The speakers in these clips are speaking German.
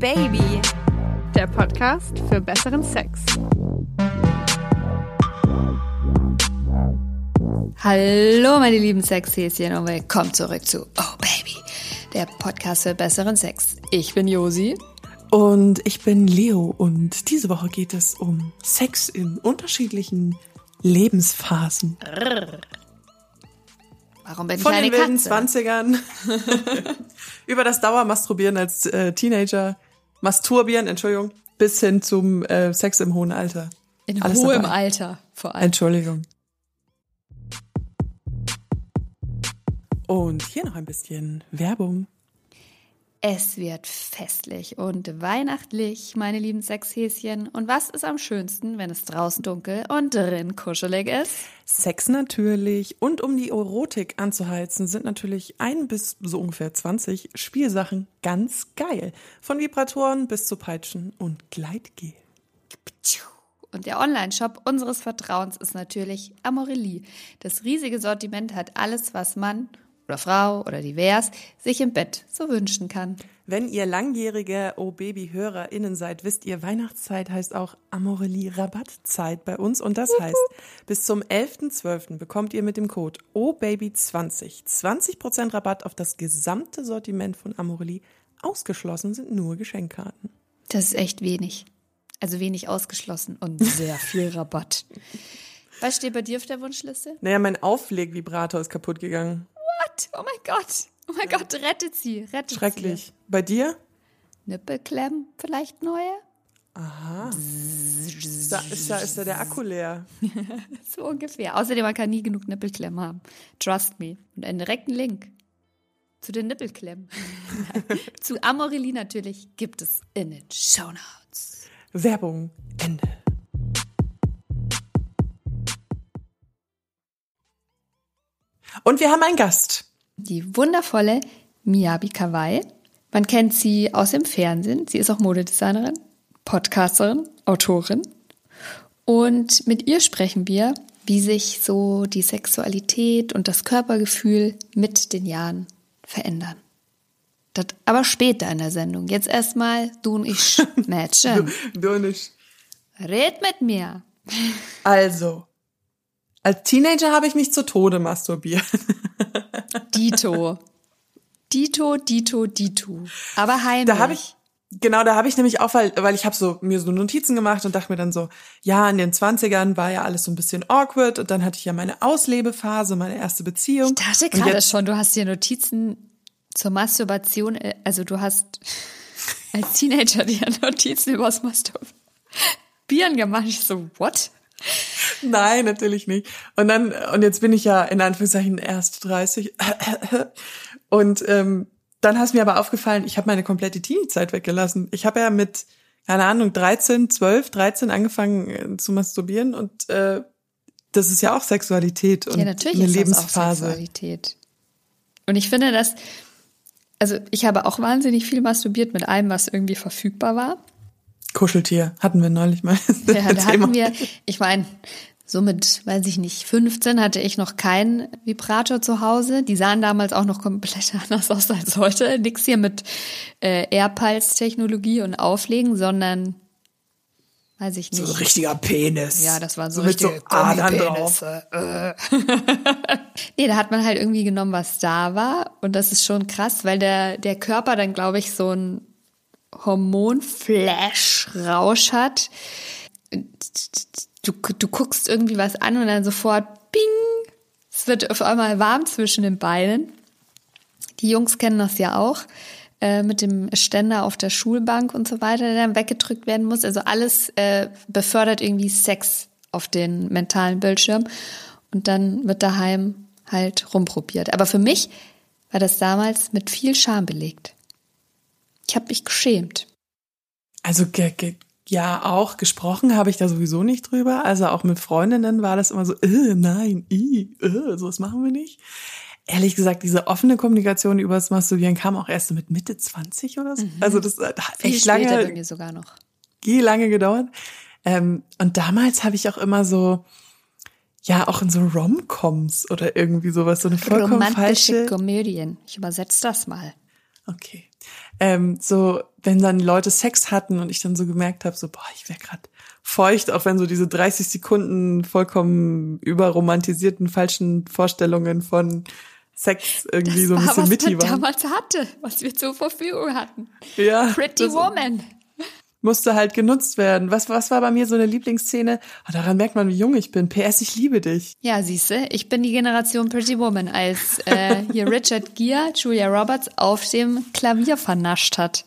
Baby, der Podcast für besseren Sex. Hallo meine lieben Sexhäschen und willkommen zurück zu Oh Baby, der Podcast für besseren Sex. Ich bin Josi. Und ich bin Leo und diese Woche geht es um Sex in unterschiedlichen Lebensphasen. Warum bin Von ich eine den wilden Katze? 20ern über das Dauermasturbieren als äh, Teenager, Masturbieren, Entschuldigung, bis hin zum äh, Sex im hohen Alter. In Alles hohem dabei. Alter vor allem. Entschuldigung. Und hier noch ein bisschen Werbung. Es wird festlich und weihnachtlich, meine lieben Sexhäschen. Und was ist am schönsten, wenn es draußen dunkel und drin kuschelig ist? Sex natürlich und um die Erotik anzuheizen, sind natürlich ein bis so ungefähr 20 Spielsachen ganz geil. Von Vibratoren bis zu Peitschen und Gleitgel. Und der Online-Shop unseres Vertrauens ist natürlich Amorelie. Das riesige Sortiment hat alles, was man oder Frau oder divers sich im Bett so wünschen kann. Wenn ihr langjährige Oh Baby HörerInnen seid, wisst ihr, Weihnachtszeit heißt auch Amorelie Rabattzeit bei uns und das heißt, bis zum 11.12. bekommt ihr mit dem Code Oh Baby 20 20% Rabatt auf das gesamte Sortiment von Amorelie. Ausgeschlossen sind nur Geschenkkarten. Das ist echt wenig. Also wenig ausgeschlossen und sehr viel Rabatt. Was steht bei dir auf der Wunschliste? Naja, mein Auflegvibrator ist kaputt gegangen. Oh mein Gott. Oh mein Gott, rettet sie. Rettet Schrecklich. Bei dir? sie. Nippelklemmen vielleicht neue? Ist da, ist da, ist da der Akku leer? So ungefähr. Außerdem, man kann nie genug Nippelklemmen haben. Trust me. Und einen direkten Link zu den Nippelklemmen. zu Amorelie natürlich gibt es in den Shownotes. Werbung. Ende. Und wir haben einen Gast. Die wundervolle Miyabi Kawai. Man kennt sie aus dem Fernsehen. Sie ist auch Modedesignerin, Podcasterin, Autorin. Und mit ihr sprechen wir, wie sich so die Sexualität und das Körpergefühl mit den Jahren verändern. Das aber später in der Sendung. Jetzt erstmal du und ich matchen. Du nicht. Red mit mir. Also, als Teenager habe ich mich zu Tode masturbiert. Dito. Dito, Dito, Dito. Aber heimlich. Da habe ich genau, da habe ich nämlich auch, weil, weil ich habe so mir so Notizen gemacht und dachte mir dann so, ja, in den 20ern war ja alles so ein bisschen awkward und dann hatte ich ja meine Auslebephase, meine erste Beziehung. Ich dachte gerade schon, du hast dir Notizen zur Masturbation, äh, also du hast als Teenager dir Notizen übers Masturbieren gemacht. Ich so, what? Nein, natürlich nicht. Und dann, und jetzt bin ich ja in Anführungszeichen erst 30. Und ähm, dann hast mir aber aufgefallen, ich habe meine komplette Teenie-Zeit weggelassen. Ich habe ja mit, keine Ahnung, 13, 12, 13 angefangen äh, zu masturbieren und äh, das ist ja auch Sexualität und Ja, natürlich eine ist das auch Lebensphase. Sexualität. Und ich finde, dass, also ich habe auch wahnsinnig viel masturbiert mit allem, was irgendwie verfügbar war. Kuscheltier hatten wir neulich mal. Ja, da hatten wir, ich meine, so mit, weiß ich nicht, 15 hatte ich noch keinen Vibrator zu Hause. Die sahen damals auch noch komplett anders aus als heute. Nix hier mit äh, Airpulse-Technologie und Auflegen, sondern, weiß ich nicht. so ein richtiger Penis. Ja, das war so, so mit so Adern drauf. Äh. nee, da hat man halt irgendwie genommen, was da war. Und das ist schon krass, weil der, der Körper dann, glaube ich, so ein Hormonflash-Rausch hat. Du, du guckst irgendwie was an und dann sofort, bing, es wird auf einmal warm zwischen den Beinen. Die Jungs kennen das ja auch äh, mit dem Ständer auf der Schulbank und so weiter, der dann weggedrückt werden muss. Also alles äh, befördert irgendwie Sex auf den mentalen Bildschirm und dann wird daheim halt rumprobiert. Aber für mich war das damals mit viel Scham belegt. Ich habe mich geschämt. Also ja, auch gesprochen habe ich da sowieso nicht drüber. Also auch mit Freundinnen war das immer so, äh, nein, i, äh, sowas machen wir nicht. Ehrlich gesagt, diese offene Kommunikation über das Masturbieren kam auch erst mit Mitte 20 oder so. Also das hat Viel echt später bei lange, mir sogar noch. lange gedauert. Ähm, und damals habe ich auch immer so, ja, auch in so Rom-Coms oder irgendwie sowas, so eine vollkommen Romantische falsche. Komödien. Ich übersetze das mal. Okay. Ähm, so, wenn dann Leute Sex hatten und ich dann so gemerkt habe, so, boah, ich wäre gerade feucht, auch wenn so diese 30 Sekunden vollkommen überromantisierten falschen Vorstellungen von Sex irgendwie das so ein war, bisschen was mitty waren. damals hatte, was wir zur Verfügung hatten. Ja, Pretty Woman. Musste halt genutzt werden. Was, was war bei mir so eine Lieblingsszene? Ah, daran merkt man, wie jung ich bin. PS, ich liebe dich. Ja, siehste, ich bin die Generation Pretty Woman, als äh, hier Richard Gere Julia Roberts auf dem Klavier vernascht hat.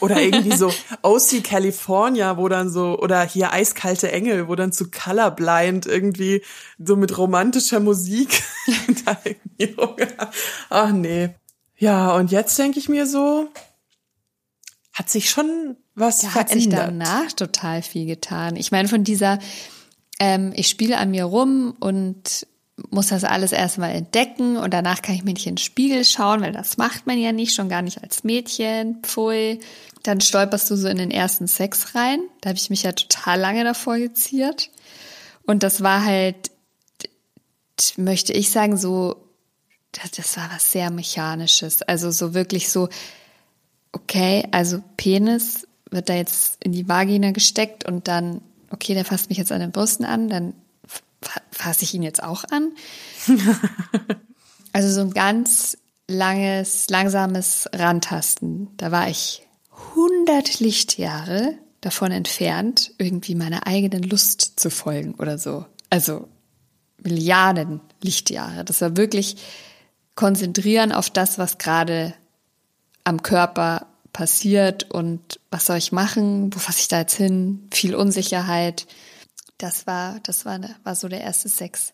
Oder irgendwie so OC California, wo dann so, oder hier Eiskalte Engel, wo dann zu Colorblind irgendwie so mit romantischer Musik da irgendwie rumgeht. Ach nee. Ja, und jetzt denke ich mir so, hat sich schon was Da verändert. hat sich danach total viel getan. Ich meine, von dieser, ähm, ich spiele an mir rum und muss das alles erstmal entdecken und danach kann ich mir nicht in den Spiegel schauen, weil das macht man ja nicht, schon gar nicht als Mädchen, pfui. Dann stolperst du so in den ersten Sex rein. Da habe ich mich ja total lange davor geziert. Und das war halt, möchte ich sagen, so, das, das war was sehr Mechanisches. Also so wirklich so, okay, also Penis wird da jetzt in die Vagina gesteckt und dann, okay, der fasst mich jetzt an den Brüsten an, dann fa- fasse ich ihn jetzt auch an. also so ein ganz langes, langsames Rantasten. Da war ich 100 Lichtjahre davon entfernt, irgendwie meiner eigenen Lust zu folgen oder so. Also Milliarden Lichtjahre. Das war wirklich konzentrieren auf das, was gerade am Körper passiert und was soll ich machen, wo fasse ich da jetzt hin, viel Unsicherheit. Das war, das war, war so der erste Sex.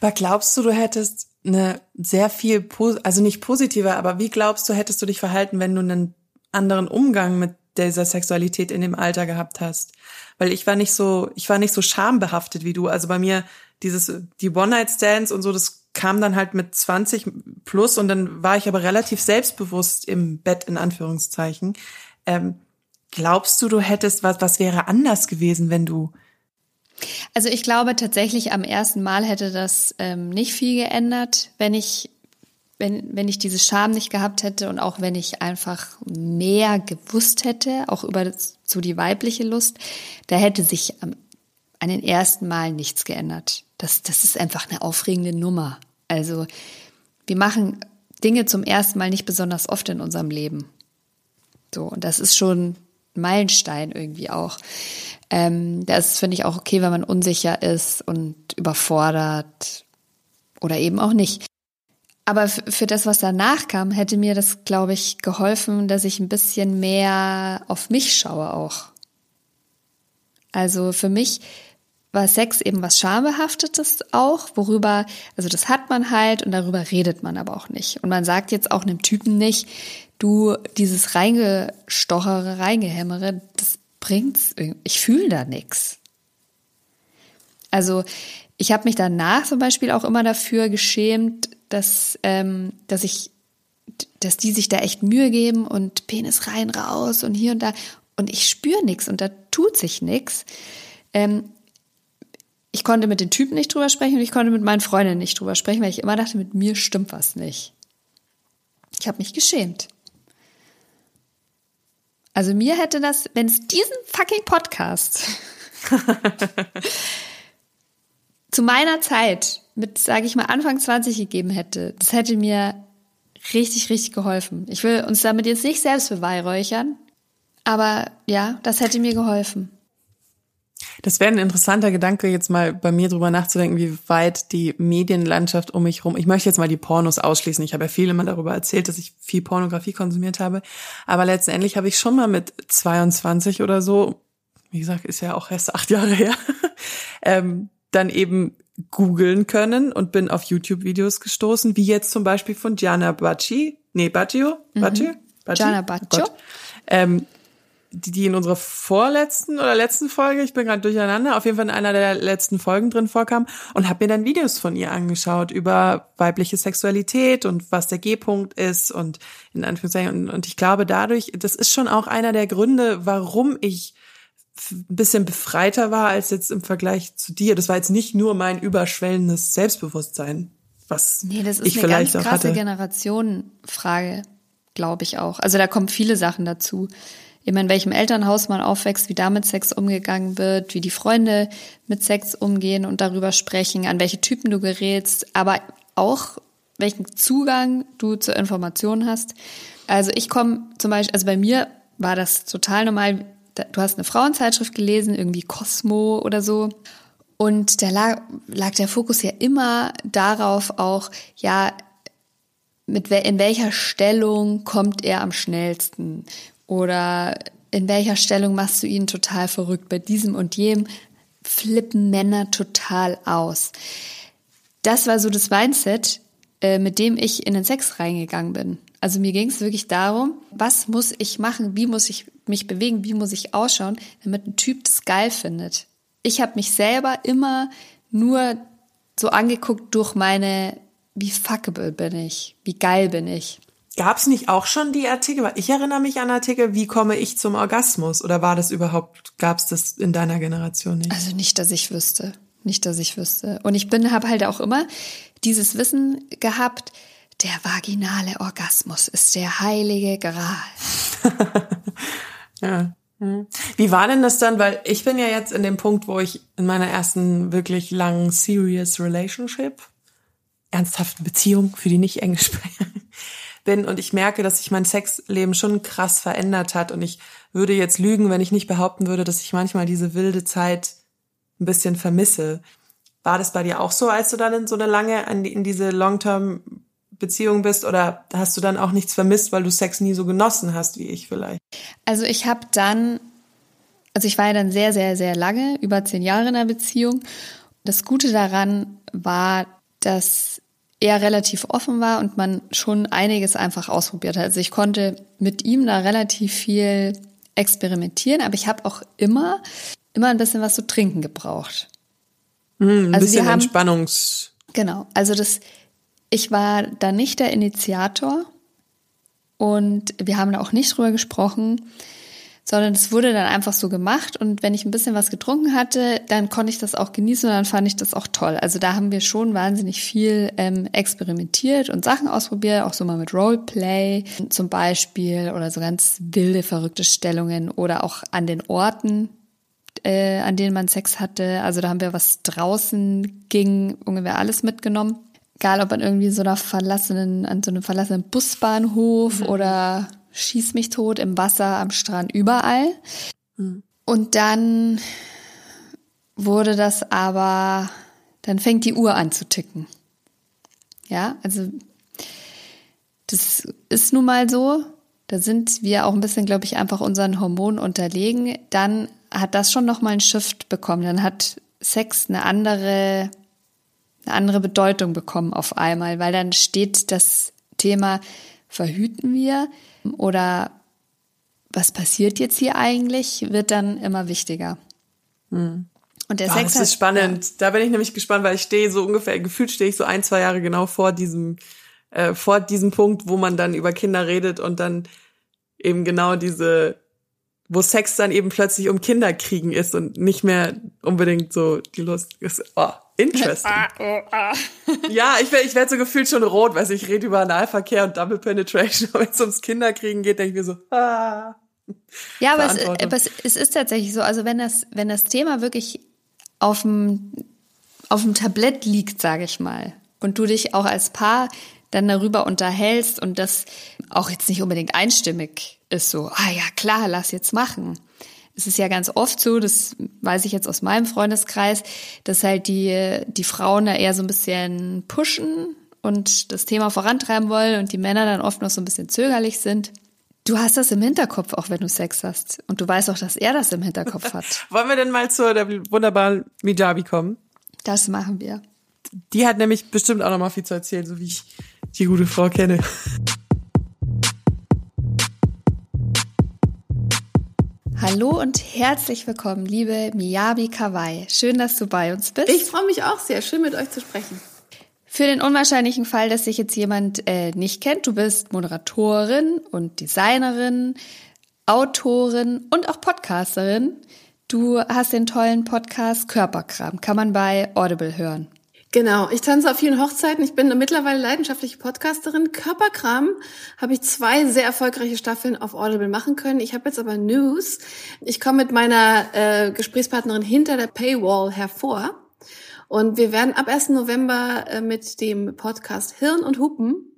Aber glaubst du, du hättest eine sehr viel, also nicht positiver, aber wie glaubst du, hättest du dich verhalten, wenn du einen anderen Umgang mit dieser Sexualität in dem Alter gehabt hast? Weil ich war nicht so, ich war nicht so schambehaftet wie du. Also bei mir dieses, die One-Night-Stands und so, das kam dann halt mit 20 plus und dann war ich aber relativ selbstbewusst im Bett, in Anführungszeichen. Ähm, glaubst du, du hättest, was, was wäre anders gewesen, wenn du Also ich glaube tatsächlich am ersten Mal hätte das ähm, nicht viel geändert, wenn ich, wenn, wenn ich diese Scham nicht gehabt hätte und auch wenn ich einfach mehr gewusst hätte, auch über so die weibliche Lust, da hätte sich am, an den ersten Mal nichts geändert. Das, das ist einfach eine aufregende Nummer. Also wir machen Dinge zum ersten Mal nicht besonders oft in unserem Leben. So, und das ist schon ein Meilenstein irgendwie auch. Ähm, das finde ich auch okay, wenn man unsicher ist und überfordert oder eben auch nicht. Aber für das, was danach kam, hätte mir das, glaube ich, geholfen, dass ich ein bisschen mehr auf mich schaue auch. Also für mich war Sex eben was Schambehaftetes auch, worüber, also das hat man halt und darüber redet man aber auch nicht. Und man sagt jetzt auch einem Typen nicht, du, dieses Reingestochere, Reingehämmere, das bringt's, ich fühle da nix. Also ich habe mich danach zum Beispiel auch immer dafür geschämt, dass, ähm, dass ich, dass die sich da echt Mühe geben und Penis rein, raus und hier und da und ich spüre nichts und da tut sich nichts. Ähm, ich konnte mit den Typen nicht drüber sprechen und ich konnte mit meinen Freundinnen nicht drüber sprechen, weil ich immer dachte, mit mir stimmt was nicht. Ich habe mich geschämt. Also mir hätte das, wenn es diesen fucking Podcast zu meiner Zeit mit, sage ich mal, Anfang 20 gegeben hätte, das hätte mir richtig, richtig geholfen. Ich will uns damit jetzt nicht selbst beweihräuchern, aber ja, das hätte mir geholfen. Das wäre ein interessanter Gedanke, jetzt mal bei mir drüber nachzudenken, wie weit die Medienlandschaft um mich rum. Ich möchte jetzt mal die Pornos ausschließen. Ich habe ja viel immer darüber erzählt, dass ich viel Pornografie konsumiert habe. Aber letztendlich habe ich schon mal mit 22 oder so, wie gesagt, ist ja auch erst acht Jahre her, ähm, dann eben googeln können und bin auf YouTube-Videos gestoßen, wie jetzt zum Beispiel von Gianna Bacci, nee, Baggio, Baggio, Bacci? Gianna Oh Baccio. Gott. ähm, die, die in unserer vorletzten oder letzten Folge, ich bin gerade durcheinander, auf jeden Fall in einer der letzten Folgen drin vorkam und habe mir dann Videos von ihr angeschaut über weibliche Sexualität und was der G-Punkt ist und in Anführungszeichen und, und ich glaube dadurch, das ist schon auch einer der Gründe, warum ich ein bisschen befreiter war als jetzt im Vergleich zu dir. Das war jetzt nicht nur mein überschwellendes Selbstbewusstsein, was Nee, das ist ich eine vielleicht ganz auch krasse. Generationenfrage, glaube ich auch. Also da kommen viele Sachen dazu. Immer in welchem Elternhaus man aufwächst, wie da mit Sex umgegangen wird, wie die Freunde mit Sex umgehen und darüber sprechen, an welche Typen du gerätst, aber auch welchen Zugang du zur Information hast. Also ich komme zum Beispiel, also bei mir war das total normal. Du hast eine Frauenzeitschrift gelesen, irgendwie Cosmo oder so. Und da lag, lag der Fokus ja immer darauf auch, ja, mit in welcher Stellung kommt er am schnellsten? Oder in welcher Stellung machst du ihn total verrückt? Bei diesem und jenem flippen Männer total aus. Das war so das Mindset, äh, mit dem ich in den Sex reingegangen bin. Also mir ging es wirklich darum, was muss ich machen, wie muss ich mich bewegen, wie muss ich ausschauen, damit ein Typ das geil findet. Ich habe mich selber immer nur so angeguckt durch meine, wie fuckable bin ich, wie geil bin ich. Gab es nicht auch schon die Artikel? Weil Ich erinnere mich an Artikel, wie komme ich zum Orgasmus? Oder war das überhaupt, gab es das in deiner Generation nicht? Also nicht, dass ich wüsste. Nicht, dass ich wüsste. Und ich bin, habe halt auch immer dieses Wissen gehabt, der vaginale Orgasmus ist der heilige Gral. Ja. Mhm. Wie war denn das dann? Weil ich bin ja jetzt in dem Punkt, wo ich in meiner ersten wirklich langen serious relationship, ernsthaften Beziehung für die nicht Englischsprecher bin und ich merke, dass sich mein Sexleben schon krass verändert hat und ich würde jetzt lügen, wenn ich nicht behaupten würde, dass ich manchmal diese wilde Zeit ein bisschen vermisse. War das bei dir auch so, als du dann in so eine lange, in diese Long-Term Beziehung bist oder hast du dann auch nichts vermisst, weil du Sex nie so genossen hast wie ich vielleicht? Also ich habe dann, also ich war ja dann sehr, sehr, sehr lange, über zehn Jahre in einer Beziehung. Das Gute daran war, dass er relativ offen war und man schon einiges einfach ausprobiert hat. Also ich konnte mit ihm da relativ viel experimentieren, aber ich habe auch immer, immer ein bisschen was zu trinken gebraucht. Hm, ein Also bisschen haben- Entspannungs. Genau, also das, ich war da nicht der Initiator und wir haben da auch nicht drüber gesprochen, sondern es wurde dann einfach so gemacht und wenn ich ein bisschen was getrunken hatte, dann konnte ich das auch genießen und dann fand ich das auch toll. Also da haben wir schon wahnsinnig viel ähm, experimentiert und Sachen ausprobiert, auch so mal mit Roleplay zum Beispiel oder so ganz wilde, verrückte Stellungen oder auch an den Orten, äh, an denen man Sex hatte. Also da haben wir was draußen ging, ungefähr alles mitgenommen. Egal ob an irgendwie so einer verlassenen, an so einem verlassenen Busbahnhof oder schieß mich tot im Wasser, am Strand, überall. Und dann wurde das aber, dann fängt die Uhr an zu ticken. Ja, also das ist nun mal so. Da sind wir auch ein bisschen, glaube ich, einfach unseren Hormonen unterlegen. Dann hat das schon noch mal einen Shift bekommen. Dann hat Sex eine andere, eine andere Bedeutung bekommen auf einmal, weil dann steht das Thema, verhüten wir oder was passiert jetzt hier eigentlich, wird dann immer wichtiger. Und der Ah, Sex das ist spannend. Da bin ich nämlich gespannt, weil ich stehe so ungefähr, gefühlt stehe ich so ein, zwei Jahre genau vor diesem, äh, vor diesem Punkt, wo man dann über Kinder redet und dann eben genau diese, wo Sex dann eben plötzlich um Kinderkriegen ist und nicht mehr unbedingt so die Lust ist. Oh, interesting. ja, ich werde ich werd so gefühlt schon rot, weil ich rede über Analverkehr und Double Penetration. Und wenn es ums Kinderkriegen geht, denke ich mir so, ah. Ja, aber, es, Verantwortung. aber es, es ist tatsächlich so, also wenn das, wenn das Thema wirklich auf dem, auf dem Tablett liegt, sage ich mal, und du dich auch als Paar dann darüber unterhältst und das auch jetzt nicht unbedingt einstimmig ist, so, ah ja, klar, lass jetzt machen. Es ist ja ganz oft so, das weiß ich jetzt aus meinem Freundeskreis, dass halt die, die Frauen da eher so ein bisschen pushen und das Thema vorantreiben wollen und die Männer dann oft noch so ein bisschen zögerlich sind. Du hast das im Hinterkopf, auch wenn du Sex hast. Und du weißt auch, dass er das im Hinterkopf hat. Wollen wir denn mal zur der wunderbaren Mijabi kommen? Das machen wir. Die hat nämlich bestimmt auch noch mal viel zu erzählen, so wie ich die gute Frau kenne. Hallo und herzlich willkommen, liebe Miyabi Kawai. Schön, dass du bei uns bist. Ich freue mich auch sehr. Schön mit euch zu sprechen. Für den unwahrscheinlichen Fall, dass sich jetzt jemand äh, nicht kennt, du bist Moderatorin und Designerin, Autorin und auch Podcasterin. Du hast den tollen Podcast Körperkram, kann man bei Audible hören. Genau, ich tanze auf vielen Hochzeiten. Ich bin mittlerweile leidenschaftliche Podcasterin. Körperkram habe ich zwei sehr erfolgreiche Staffeln auf Audible machen können. Ich habe jetzt aber News. Ich komme mit meiner äh, Gesprächspartnerin hinter der Paywall hervor. Und wir werden ab 1. November äh, mit dem Podcast Hirn und Hupen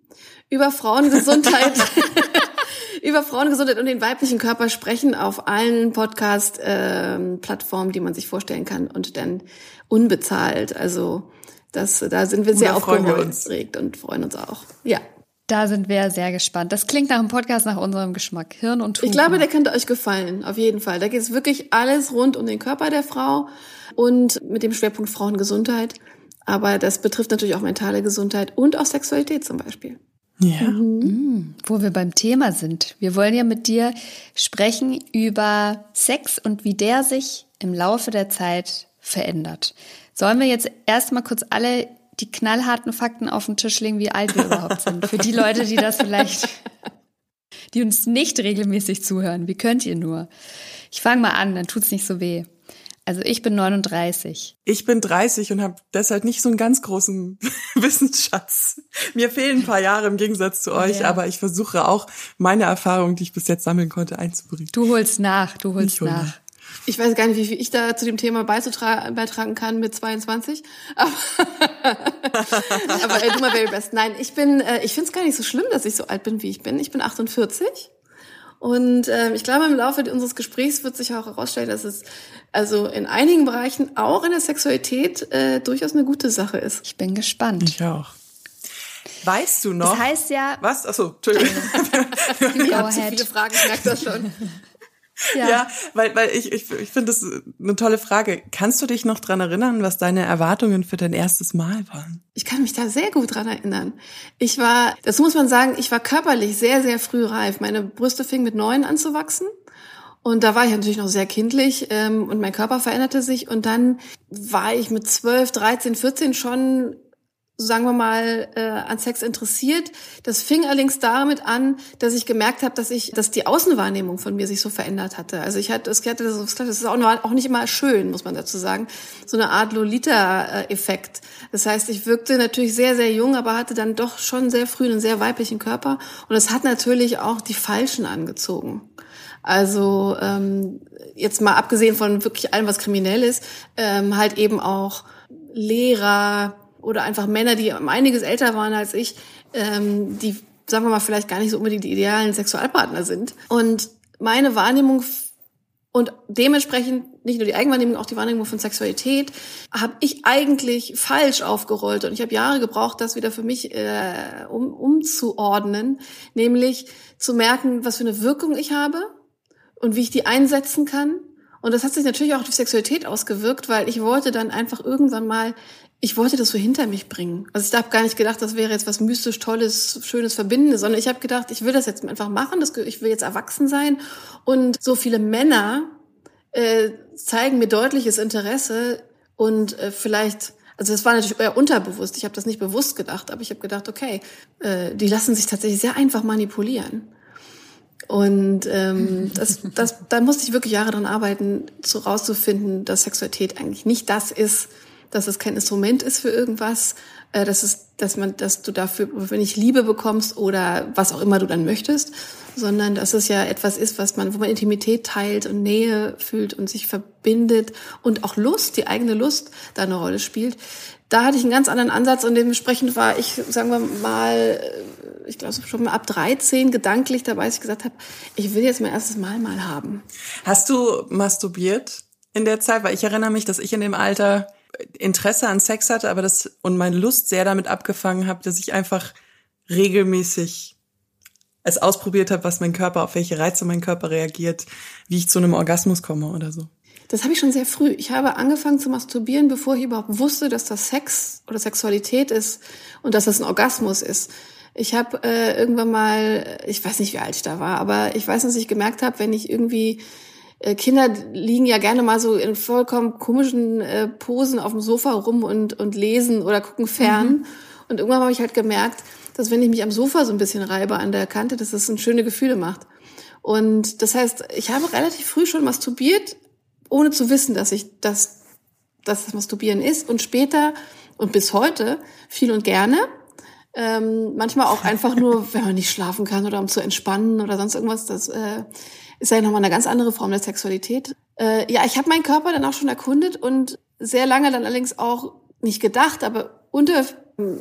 über Frauengesundheit über Frauengesundheit und den weiblichen Körper sprechen auf allen Podcast-Plattformen, ähm, die man sich vorstellen kann und dann unbezahlt. Also das, da sind wir sehr aufgeregt und freuen uns auch. Ja. Da sind wir sehr gespannt. Das klingt nach einem Podcast nach unserem Geschmack. Hirn und Tuch. Ich glaube, der könnte euch gefallen, auf jeden Fall. Da geht es wirklich alles rund um den Körper der Frau und mit dem Schwerpunkt Frauengesundheit. Aber das betrifft natürlich auch mentale Gesundheit und auch Sexualität zum Beispiel. Ja. Mhm. Wo wir beim Thema sind. Wir wollen ja mit dir sprechen über Sex und wie der sich im Laufe der Zeit verändert. Sollen wir jetzt erstmal kurz alle die knallharten Fakten auf den Tisch legen, wie alt wir überhaupt sind? Für die Leute, die das vielleicht, die uns nicht regelmäßig zuhören. Wie könnt ihr nur? Ich fange mal an, dann tut's nicht so weh. Also ich bin 39. Ich bin 30 und habe deshalb nicht so einen ganz großen Wissensschatz. Mir fehlen ein paar Jahre im Gegensatz zu euch, ja. aber ich versuche auch meine Erfahrungen, die ich bis jetzt sammeln konnte, einzubringen. Du holst nach, du holst nach. nach. Ich weiß gar nicht, wie viel ich da zu dem Thema beitragen kann mit 22. Aber, aber du mal very best. Nein, ich bin, äh, ich finde es gar nicht so schlimm, dass ich so alt bin, wie ich bin. Ich bin 48. Und äh, ich glaube, im Laufe unseres Gesprächs wird sich auch herausstellen, dass es also in einigen Bereichen, auch in der Sexualität, äh, durchaus eine gute Sache ist. Ich bin gespannt. Ich auch. Weißt du noch? Das heißt ja. Was? Achso, Entschuldigung. Ich habe zu viele Fragen, ich merke das schon. Ja. ja, weil, weil ich, ich, ich finde das eine tolle Frage. Kannst du dich noch dran erinnern, was deine Erwartungen für dein erstes Mal waren? Ich kann mich da sehr gut dran erinnern. Ich war, das muss man sagen, ich war körperlich sehr, sehr früh reif. Meine Brüste fingen mit neun an zu wachsen. Und da war ich natürlich noch sehr kindlich ähm, und mein Körper veränderte sich. Und dann war ich mit zwölf, dreizehn, vierzehn schon sagen wir mal, äh, an Sex interessiert. Das fing allerdings damit an, dass ich gemerkt habe, dass ich, dass die Außenwahrnehmung von mir sich so verändert hatte. Also ich hatte, es hatte das, ist auch, auch nicht immer schön, muss man dazu sagen, so eine Art Lolita-Effekt. Das heißt, ich wirkte natürlich sehr, sehr jung, aber hatte dann doch schon sehr früh einen sehr weiblichen Körper. Und es hat natürlich auch die Falschen angezogen. Also ähm, jetzt mal abgesehen von wirklich allem, was kriminell ist, ähm, halt eben auch Lehrer, oder einfach Männer, die einiges älter waren als ich, ähm, die, sagen wir mal, vielleicht gar nicht so unbedingt die idealen Sexualpartner sind. Und meine Wahrnehmung und dementsprechend nicht nur die Eigenwahrnehmung, auch die Wahrnehmung von Sexualität habe ich eigentlich falsch aufgerollt und ich habe Jahre gebraucht, das wieder für mich äh, um, umzuordnen, nämlich zu merken, was für eine Wirkung ich habe und wie ich die einsetzen kann. Und das hat sich natürlich auch auf die Sexualität ausgewirkt, weil ich wollte dann einfach irgendwann mal ich wollte das so hinter mich bringen. Also ich habe gar nicht gedacht, das wäre jetzt was mystisch Tolles, Schönes, Verbindendes, sondern ich habe gedacht, ich will das jetzt einfach machen, das, ich will jetzt erwachsen sein. Und so viele Männer äh, zeigen mir deutliches Interesse und äh, vielleicht, also das war natürlich eher unterbewusst, ich habe das nicht bewusst gedacht, aber ich habe gedacht, okay, äh, die lassen sich tatsächlich sehr einfach manipulieren. Und ähm, das, das, da musste ich wirklich Jahre dran arbeiten, so rauszufinden, dass Sexualität eigentlich nicht das ist, dass es kein Instrument ist für irgendwas, äh, dass es, dass man, dass du dafür, wenn ich Liebe bekommst oder was auch immer du dann möchtest, sondern dass es ja etwas ist, was man, wo man Intimität teilt und Nähe fühlt und sich verbindet und auch Lust, die eigene Lust da eine Rolle spielt. Da hatte ich einen ganz anderen Ansatz und dementsprechend war ich, sagen wir mal, ich glaube schon mal ab 13 gedanklich dabei, dass ich gesagt habe, ich will jetzt mein erstes Mal mal haben. Hast du masturbiert in der Zeit? Weil ich erinnere mich, dass ich in dem Alter Interesse an Sex hatte, aber das und meine Lust sehr damit abgefangen habe, dass ich einfach regelmäßig es ausprobiert habe, was mein Körper, auf welche Reize mein Körper reagiert, wie ich zu einem Orgasmus komme oder so. Das habe ich schon sehr früh. Ich habe angefangen zu masturbieren, bevor ich überhaupt wusste, dass das Sex oder Sexualität ist und dass das ein Orgasmus ist. Ich habe äh, irgendwann mal, ich weiß nicht, wie alt ich da war, aber ich weiß, dass ich gemerkt habe, wenn ich irgendwie Kinder liegen ja gerne mal so in vollkommen komischen äh, Posen auf dem Sofa rum und, und lesen oder gucken fern. Mhm. Und irgendwann habe ich halt gemerkt, dass wenn ich mich am Sofa so ein bisschen reibe an der Kante, dass das ein schöne Gefühle macht. Und das heißt, ich habe relativ früh schon masturbiert, ohne zu wissen, dass ich das, dass das Masturbieren ist. Und später Und bis heute viel und gerne. Ähm, manchmal auch einfach nur, wenn man nicht schlafen kann oder um zu entspannen oder sonst irgendwas. Das äh, ist ja nochmal eine ganz andere Form der Sexualität. Äh, ja, ich habe meinen Körper dann auch schon erkundet und sehr lange dann allerdings auch nicht gedacht, aber unter,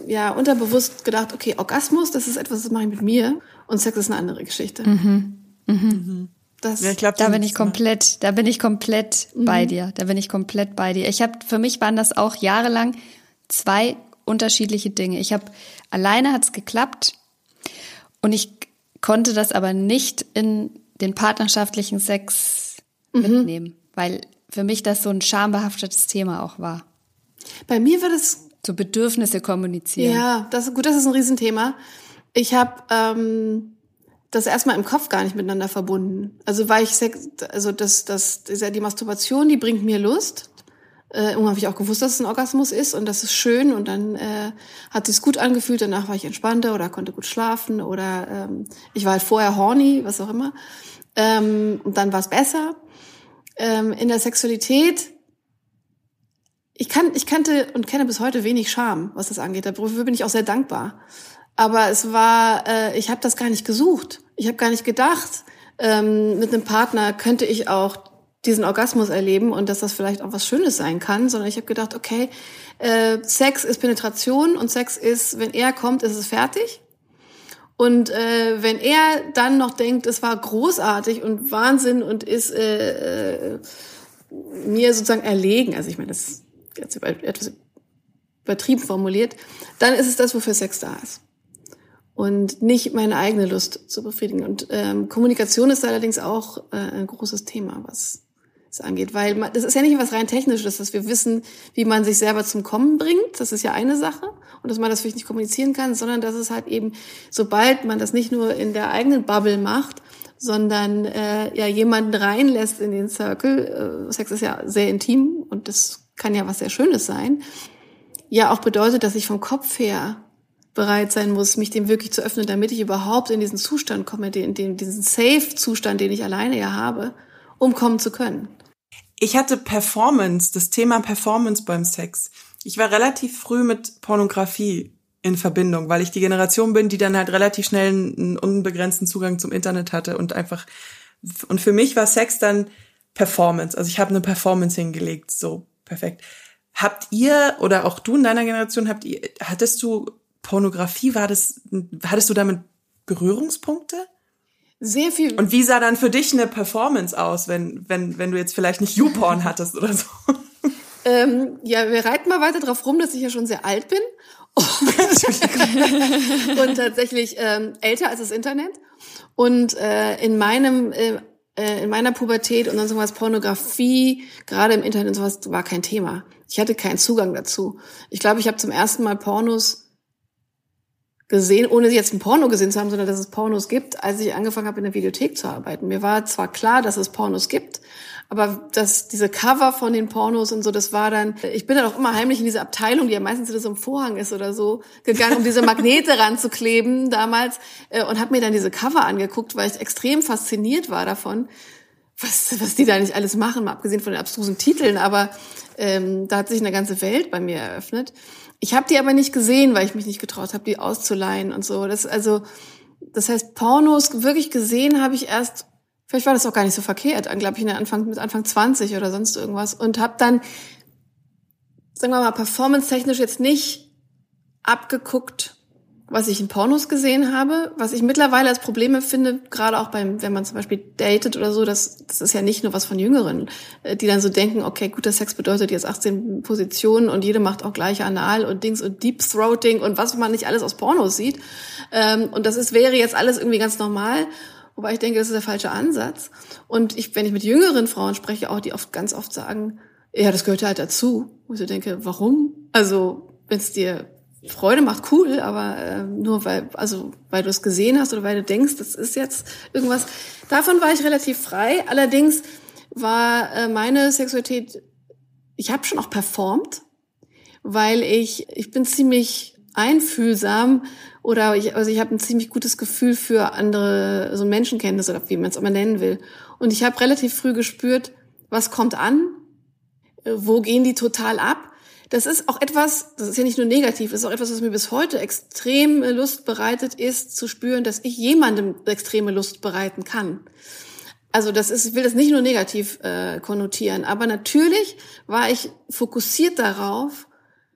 ja, unterbewusst gedacht, okay, Orgasmus, das ist etwas, das mache ich mit mir und Sex ist eine andere Geschichte. Mhm. Mhm. Das, ja, ich glaub, da bin ich komplett, da bin ich komplett mhm. bei dir. Da bin ich komplett bei dir. Ich habe, für mich waren das auch jahrelang zwei unterschiedliche Dinge. Ich habe alleine hat's geklappt und ich konnte das aber nicht in den partnerschaftlichen Sex mhm. mitnehmen, weil für mich das so ein schambehaftetes Thema auch war. Bei mir wird es so Bedürfnisse kommunizieren. Ja, das gut, das ist ein Riesenthema. Ich habe ähm, das erstmal im Kopf gar nicht miteinander verbunden. Also war ich Sex, also das, das, die Masturbation, die bringt mir Lust. Äh, irgendwann habe ich auch gewusst, dass es ein Orgasmus ist und das ist schön und dann äh, hat es gut angefühlt. Danach war ich entspannter oder konnte gut schlafen oder ähm, ich war halt vorher horny, was auch immer. Ähm, und dann war es besser. Ähm, in der Sexualität ich kann, ich kannte und kenne bis heute wenig Scham, was das angeht. Dafür bin ich auch sehr dankbar. Aber es war, äh, ich habe das gar nicht gesucht. Ich habe gar nicht gedacht, ähm, mit einem Partner könnte ich auch diesen Orgasmus erleben und dass das vielleicht auch was Schönes sein kann, sondern ich habe gedacht, okay, äh, Sex ist Penetration und Sex ist, wenn er kommt, ist es fertig. Und äh, wenn er dann noch denkt, es war großartig und Wahnsinn und ist äh, äh, mir sozusagen erlegen, also ich meine, das jetzt etwas übertrieben formuliert, dann ist es das, wofür Sex da ist. Und nicht meine eigene Lust zu befriedigen. Und ähm, Kommunikation ist allerdings auch äh, ein großes Thema, was es angeht. Weil man, das ist ja nicht was rein Technisches, dass wir wissen, wie man sich selber zum Kommen bringt. Das ist ja eine Sache. Und dass man das vielleicht nicht kommunizieren kann, sondern dass es halt eben, sobald man das nicht nur in der eigenen Bubble macht, sondern äh, ja jemanden reinlässt in den Circle. Äh, Sex ist ja sehr intim und das kann ja was sehr Schönes sein, ja auch bedeutet, dass ich vom Kopf her bereit sein muss, mich dem wirklich zu öffnen, damit ich überhaupt in diesen Zustand komme, in den, diesen Safe-Zustand, den ich alleine ja habe, um kommen zu können. Ich hatte Performance, das Thema Performance beim Sex. Ich war relativ früh mit Pornografie in Verbindung, weil ich die Generation bin, die dann halt relativ schnell einen unbegrenzten Zugang zum Internet hatte und einfach und für mich war Sex dann Performance. Also ich habe eine Performance hingelegt, so perfekt. Habt ihr oder auch du in deiner Generation habt ihr hattest du Pornografie war das hattest du damit Berührungspunkte? Sehr viel. Und wie sah dann für dich eine Performance aus, wenn wenn wenn du jetzt vielleicht nicht YouPorn hattest oder so? Ähm, ja, wir reiten mal weiter drauf rum, dass ich ja schon sehr alt bin und tatsächlich ähm, älter als das Internet. Und äh, in meinem äh, äh, in meiner Pubertät und dann sowas Pornografie, gerade im Internet und sowas, war kein Thema. Ich hatte keinen Zugang dazu. Ich glaube, ich habe zum ersten Mal Pornos gesehen, ohne jetzt ein Porno gesehen zu haben, sondern dass es Pornos gibt, als ich angefangen habe, in der Videothek zu arbeiten. Mir war zwar klar, dass es Pornos gibt, aber das, diese Cover von den Pornos und so, das war dann, ich bin dann auch immer heimlich in diese Abteilung, die ja meistens so einem Vorhang ist oder so, gegangen, um diese Magnete ranzukleben damals äh, und habe mir dann diese Cover angeguckt, weil ich extrem fasziniert war davon, was, was die da nicht alles machen, mal abgesehen von den abstrusen Titeln, aber ähm, da hat sich eine ganze Welt bei mir eröffnet. Ich habe die aber nicht gesehen, weil ich mich nicht getraut habe, die auszuleihen und so. Das also, das heißt, Pornos wirklich gesehen habe ich erst Vielleicht war das auch gar nicht so verkehrt, glaube ich, in der Anfang, mit Anfang 20 oder sonst irgendwas. Und habe dann, sagen wir mal, performance-technisch jetzt nicht abgeguckt, was ich in Pornos gesehen habe, was ich mittlerweile als Probleme finde, gerade auch beim, wenn man zum Beispiel datet oder so, das, das ist ja nicht nur was von Jüngeren, äh, die dann so denken, okay, guter Sex bedeutet jetzt 18 Positionen und jede macht auch gleich Anal und Dings und Deep Throating und was man nicht alles aus Pornos sieht. Ähm, und das ist, wäre jetzt alles irgendwie ganz normal. Wobei ich denke, das ist der falsche Ansatz. Und ich, wenn ich mit jüngeren Frauen spreche, auch die oft ganz oft sagen, ja, das gehört halt dazu. Wo ich so denke, warum? Also, wenn es dir Freude macht, cool, aber äh, nur weil, also weil du es gesehen hast oder weil du denkst, das ist jetzt irgendwas. Davon war ich relativ frei. Allerdings war äh, meine Sexualität, ich habe schon auch performt, weil ich, ich bin ziemlich einfühlsam oder ich, also ich habe ein ziemlich gutes Gefühl für andere, so Menschenkenntnis oder wie man es immer nennen will. Und ich habe relativ früh gespürt, was kommt an, wo gehen die total ab. Das ist auch etwas, das ist ja nicht nur negativ, das ist auch etwas, was mir bis heute extrem Lust bereitet ist, zu spüren, dass ich jemandem extreme Lust bereiten kann. Also das ist, ich will das nicht nur negativ äh, konnotieren, aber natürlich war ich fokussiert darauf,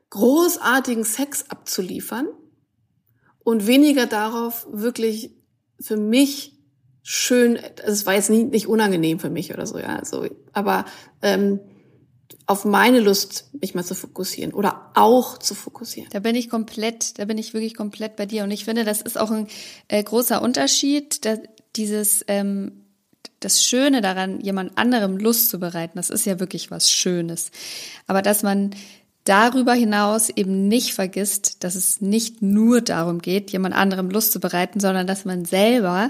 großartigen Sex abzuliefern und weniger darauf, wirklich für mich schön, also es war jetzt nicht, nicht unangenehm für mich oder so, ja, also, aber ähm, auf meine Lust mich mal zu fokussieren oder auch zu fokussieren. Da bin ich komplett, da bin ich wirklich komplett bei dir und ich finde, das ist auch ein äh, großer Unterschied, dass dieses ähm, das Schöne daran, jemand anderem Lust zu bereiten, das ist ja wirklich was Schönes. Aber dass man darüber hinaus eben nicht vergisst, dass es nicht nur darum geht, jemand anderem Lust zu bereiten, sondern dass man selber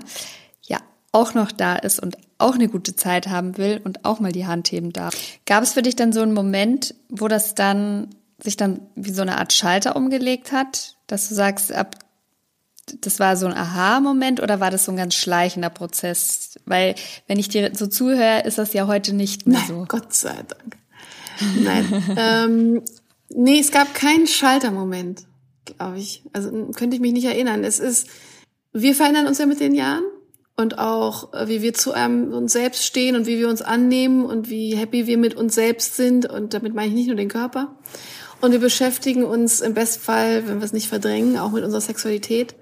auch noch da ist und auch eine gute Zeit haben will und auch mal die Hand heben darf. Gab es für dich dann so einen Moment, wo das dann sich dann wie so eine Art Schalter umgelegt hat, dass du sagst, ab das war so ein Aha-Moment oder war das so ein ganz schleichender Prozess? Weil, wenn ich dir so zuhöre, ist das ja heute nicht mehr Nein, so. Gott sei Dank. Nein. ähm, Nee, es gab keinen Schaltermoment, glaube ich. Also könnte ich mich nicht erinnern. Es ist, wir verändern uns ja mit den Jahren und auch, äh, wie wir zu einem, uns selbst stehen und wie wir uns annehmen und wie happy wir mit uns selbst sind. Und damit meine ich nicht nur den Körper. Und wir beschäftigen uns im Bestfall, wenn wir es nicht verdrängen, auch mit unserer Sexualität.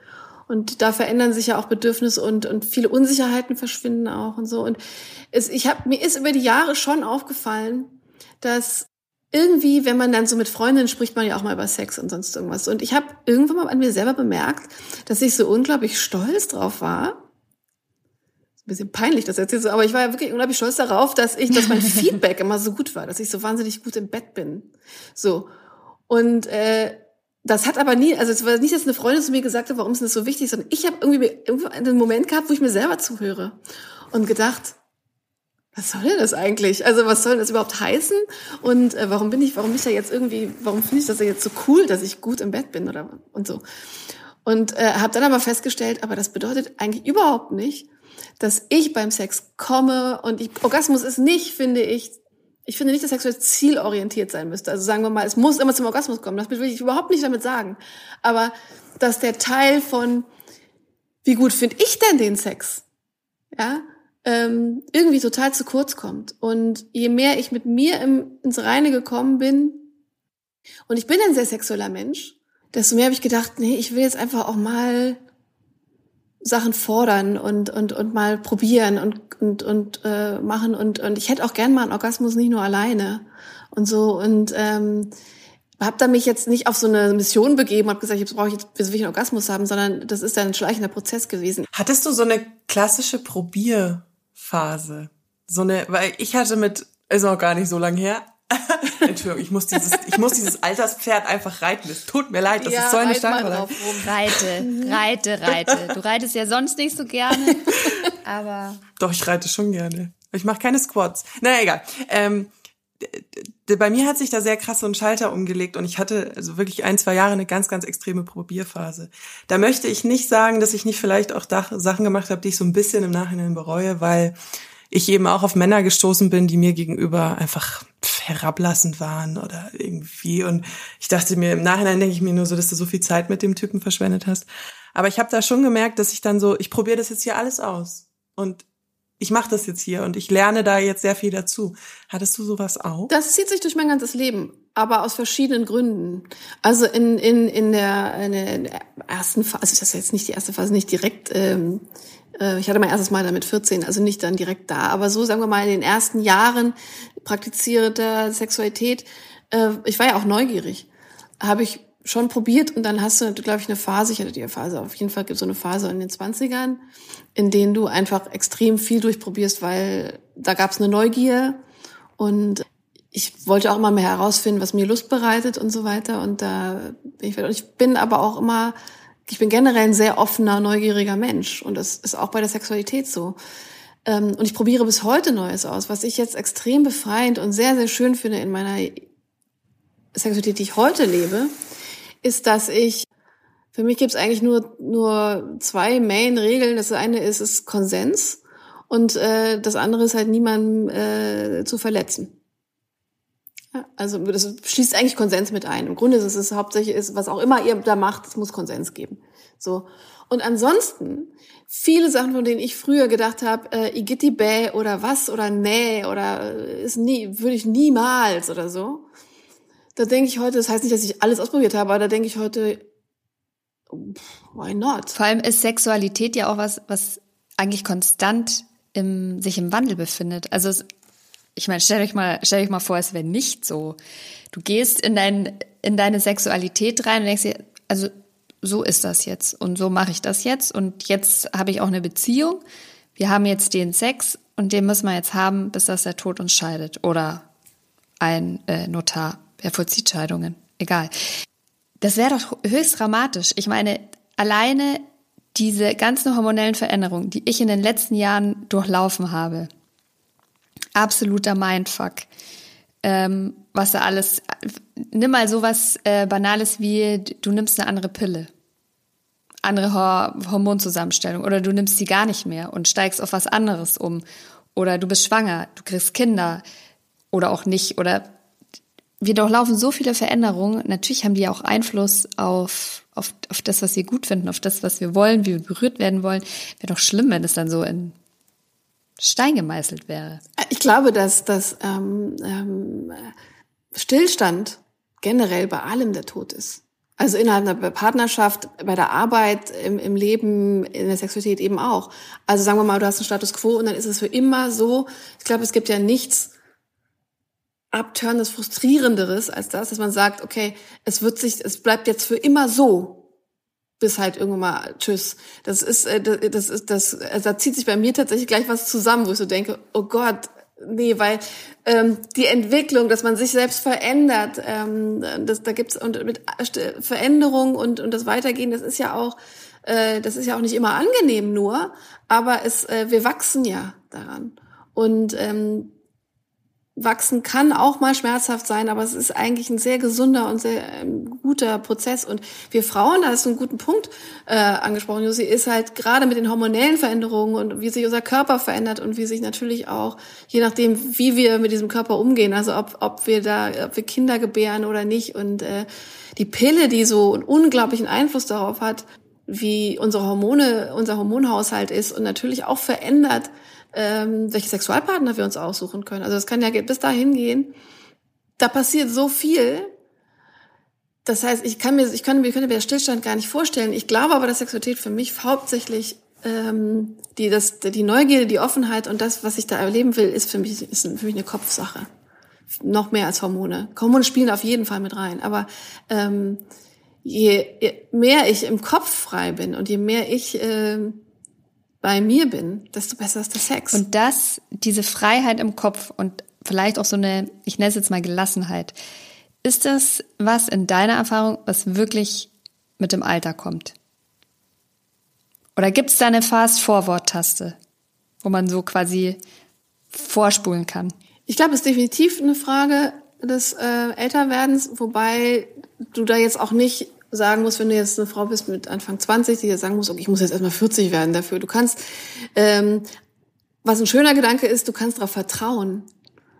Und da verändern sich ja auch Bedürfnisse und, und viele Unsicherheiten verschwinden auch und so. Und es, ich habe mir ist über die Jahre schon aufgefallen, dass irgendwie, wenn man dann so mit Freundinnen spricht, man ja auch mal über Sex und sonst irgendwas. Und ich habe irgendwann mal an mir selber bemerkt, dass ich so unglaublich stolz drauf war. Bisschen peinlich, das jetzt so, aber ich war ja wirklich unglaublich stolz darauf, dass ich, dass mein Feedback immer so gut war, dass ich so wahnsinnig gut im Bett bin. So. Und äh, das hat aber nie, also es war nicht, dass eine Freundin zu mir gesagt hat, warum ist das so wichtig, sondern ich habe irgendwie einen Moment gehabt, wo ich mir selber zuhöre und gedacht, was soll denn das eigentlich? Also was soll das überhaupt heißen? Und äh, warum bin ich, warum bin ich da jetzt irgendwie, warum finde ich das jetzt so cool, dass ich gut im Bett bin oder und so? Und äh, habe dann aber festgestellt, aber das bedeutet eigentlich überhaupt nicht, dass ich beim Sex komme und ich, Orgasmus ist nicht, finde ich, ich finde nicht, dass Sex zielorientiert sein müsste. Also sagen wir mal, es muss immer zum Orgasmus kommen. Das will ich überhaupt nicht damit sagen. Aber dass der Teil von, wie gut finde ich denn den Sex? Ja, ähm, irgendwie total zu kurz kommt. Und je mehr ich mit mir im, ins Reine gekommen bin, und ich bin ein sehr sexueller Mensch, desto mehr habe ich gedacht, nee, ich will jetzt einfach auch mal Sachen fordern und und und mal probieren und und und äh, machen und und ich hätte auch gern mal einen Orgasmus nicht nur alleine und so und ähm, habe da mich jetzt nicht auf so eine Mission begeben, habe gesagt, jetzt brauche ich jetzt will ich einen Orgasmus haben, sondern das ist dann ein schleichender Prozess gewesen. Hattest du so eine klassische Probier Phase. So eine, weil ich hatte mit, ist auch gar nicht so lang her. Entschuldigung, ich muss dieses, ich muss dieses Alterspferd einfach reiten. Es tut mir leid, das ja, ist so eine starke Reite, reite, reite. Du reitest ja sonst nicht so gerne, aber. Doch, ich reite schon gerne. Ich mache keine Squats. Na naja, egal. Ähm, bei mir hat sich da sehr krass so ein Schalter umgelegt und ich hatte also wirklich ein, zwei Jahre eine ganz, ganz extreme Probierphase. Da möchte ich nicht sagen, dass ich nicht vielleicht auch Sachen gemacht habe, die ich so ein bisschen im Nachhinein bereue, weil ich eben auch auf Männer gestoßen bin, die mir gegenüber einfach herablassend waren oder irgendwie. Und ich dachte mir, im Nachhinein denke ich mir nur so, dass du so viel Zeit mit dem Typen verschwendet hast. Aber ich habe da schon gemerkt, dass ich dann so, ich probiere das jetzt hier alles aus. Und ich mache das jetzt hier und ich lerne da jetzt sehr viel dazu. Hattest du sowas auch? Das zieht sich durch mein ganzes Leben, aber aus verschiedenen Gründen. Also in, in, in, der, in der ersten Phase, also das ist jetzt nicht die erste Phase, nicht direkt, ähm, äh, ich hatte mein erstes Mal damit 14, also nicht dann direkt da, aber so sagen wir mal in den ersten Jahren praktizierter Sexualität, äh, ich war ja auch neugierig, habe ich schon probiert und dann hast du, glaube ich, eine Phase, ich hatte die Phase, auf jeden Fall gibt es so eine Phase in den Zwanzigern, in denen du einfach extrem viel durchprobierst, weil da gab es eine Neugier und ich wollte auch immer mehr herausfinden, was mir Lust bereitet und so weiter. Und da bin ich, ich bin aber auch immer, ich bin generell ein sehr offener, neugieriger Mensch und das ist auch bei der Sexualität so. Ähm, und ich probiere bis heute Neues aus, was ich jetzt extrem befreiend und sehr, sehr schön finde in meiner Sexualität, die ich heute lebe, ist, dass ich für mich gibt es eigentlich nur, nur zwei Main-Regeln. Das eine ist, ist Konsens und äh, das andere ist halt niemandem äh, zu verletzen. Also das schließt eigentlich Konsens mit ein. Im Grunde ist es hauptsächlich, ist, was auch immer ihr da macht, es muss Konsens geben. So. Und ansonsten, viele Sachen, von denen ich früher gedacht habe, äh, Igitti Bäh oder was oder nee oder äh, ist nie, würde ich niemals oder so. Da denke ich heute, das heißt nicht, dass ich alles ausprobiert habe, aber da denke ich heute, why not? Vor allem ist Sexualität ja auch was, was eigentlich konstant im, sich im Wandel befindet. Also ich meine, stell euch mal, stell euch mal vor, es wäre nicht so. Du gehst in dein, in deine Sexualität rein und denkst dir, also so ist das jetzt und so mache ich das jetzt und jetzt habe ich auch eine Beziehung. Wir haben jetzt den Sex und den müssen wir jetzt haben, bis das der Tod uns scheidet oder ein äh, Notar. Wer vollzieht Scheidungen? Egal. Das wäre doch höchst dramatisch. Ich meine, alleine diese ganzen hormonellen Veränderungen, die ich in den letzten Jahren durchlaufen habe, absoluter Mindfuck. Ähm, was da alles, nimm mal sowas äh, Banales wie, du nimmst eine andere Pille, andere Hor Hormonzusammenstellung oder du nimmst sie gar nicht mehr und steigst auf was anderes um oder du bist schwanger, du kriegst Kinder oder auch nicht oder wir durchlaufen so viele Veränderungen. Natürlich haben die auch Einfluss auf, auf, auf das, was wir gut finden, auf das, was wir wollen, wie wir berührt werden wollen. Wäre doch schlimm, wenn es dann so in Stein gemeißelt wäre. Ich glaube, dass, dass ähm, ähm, Stillstand generell bei allem der Tod ist. Also innerhalb einer Partnerschaft, bei der Arbeit, im, im Leben, in der Sexualität eben auch. Also sagen wir mal, du hast einen Status quo und dann ist es für immer so. Ich glaube, es gibt ja nichts abtörendes, frustrierenderes als das, dass man sagt, okay, es wird sich, es bleibt jetzt für immer so bis halt irgendwann mal tschüss. Das ist, äh, das ist, das, also da zieht sich bei mir tatsächlich gleich was zusammen, wo ich so denke, oh Gott, nee, weil ähm, die Entwicklung, dass man sich selbst verändert, ähm, das, da gibt's und mit Veränderung und und das Weitergehen, das ist ja auch, äh, das ist ja auch nicht immer angenehm nur, aber es, äh, wir wachsen ja daran und ähm, wachsen kann auch mal schmerzhaft sein, aber es ist eigentlich ein sehr gesunder und sehr ähm, guter Prozess. Und wir Frauen, da du einen guten Punkt äh, angesprochen, Josi, ist halt gerade mit den hormonellen Veränderungen und wie sich unser Körper verändert und wie sich natürlich auch, je nachdem, wie wir mit diesem Körper umgehen, also ob, ob wir da, ob wir Kinder gebären oder nicht und äh, die Pille, die so einen unglaublichen Einfluss darauf hat, wie unsere Hormone, unser Hormonhaushalt ist und natürlich auch verändert, ähm, welche Sexualpartner wir uns aussuchen können. Also es kann ja bis dahin gehen. Da passiert so viel. Das heißt, ich kann mir, ich kann, mir, könnte mir den Stillstand gar nicht vorstellen. Ich glaube aber, dass Sexualität für mich hauptsächlich ähm, die, das, die Neugierde, die Offenheit und das, was ich da erleben will, ist für mich, ist für mich eine Kopfsache. Noch mehr als Hormone. Hormone spielen auf jeden Fall mit rein. Aber ähm, je, je mehr ich im Kopf frei bin und je mehr ich äh, bei mir bin, desto besser ist der Sex. Und das, diese Freiheit im Kopf und vielleicht auch so eine, ich nenne es jetzt mal Gelassenheit, ist das was in deiner Erfahrung, was wirklich mit dem Alter kommt? Oder gibt es da eine Fast-Forward-Taste, wo man so quasi vorspulen kann? Ich glaube, es ist definitiv eine Frage des äh, Älterwerdens, wobei du da jetzt auch nicht sagen musst, wenn du jetzt eine Frau bist mit Anfang 20, die jetzt sagen muss, okay, ich muss jetzt erstmal 40 werden dafür. Du kannst, ähm, was ein schöner Gedanke ist, du kannst darauf vertrauen,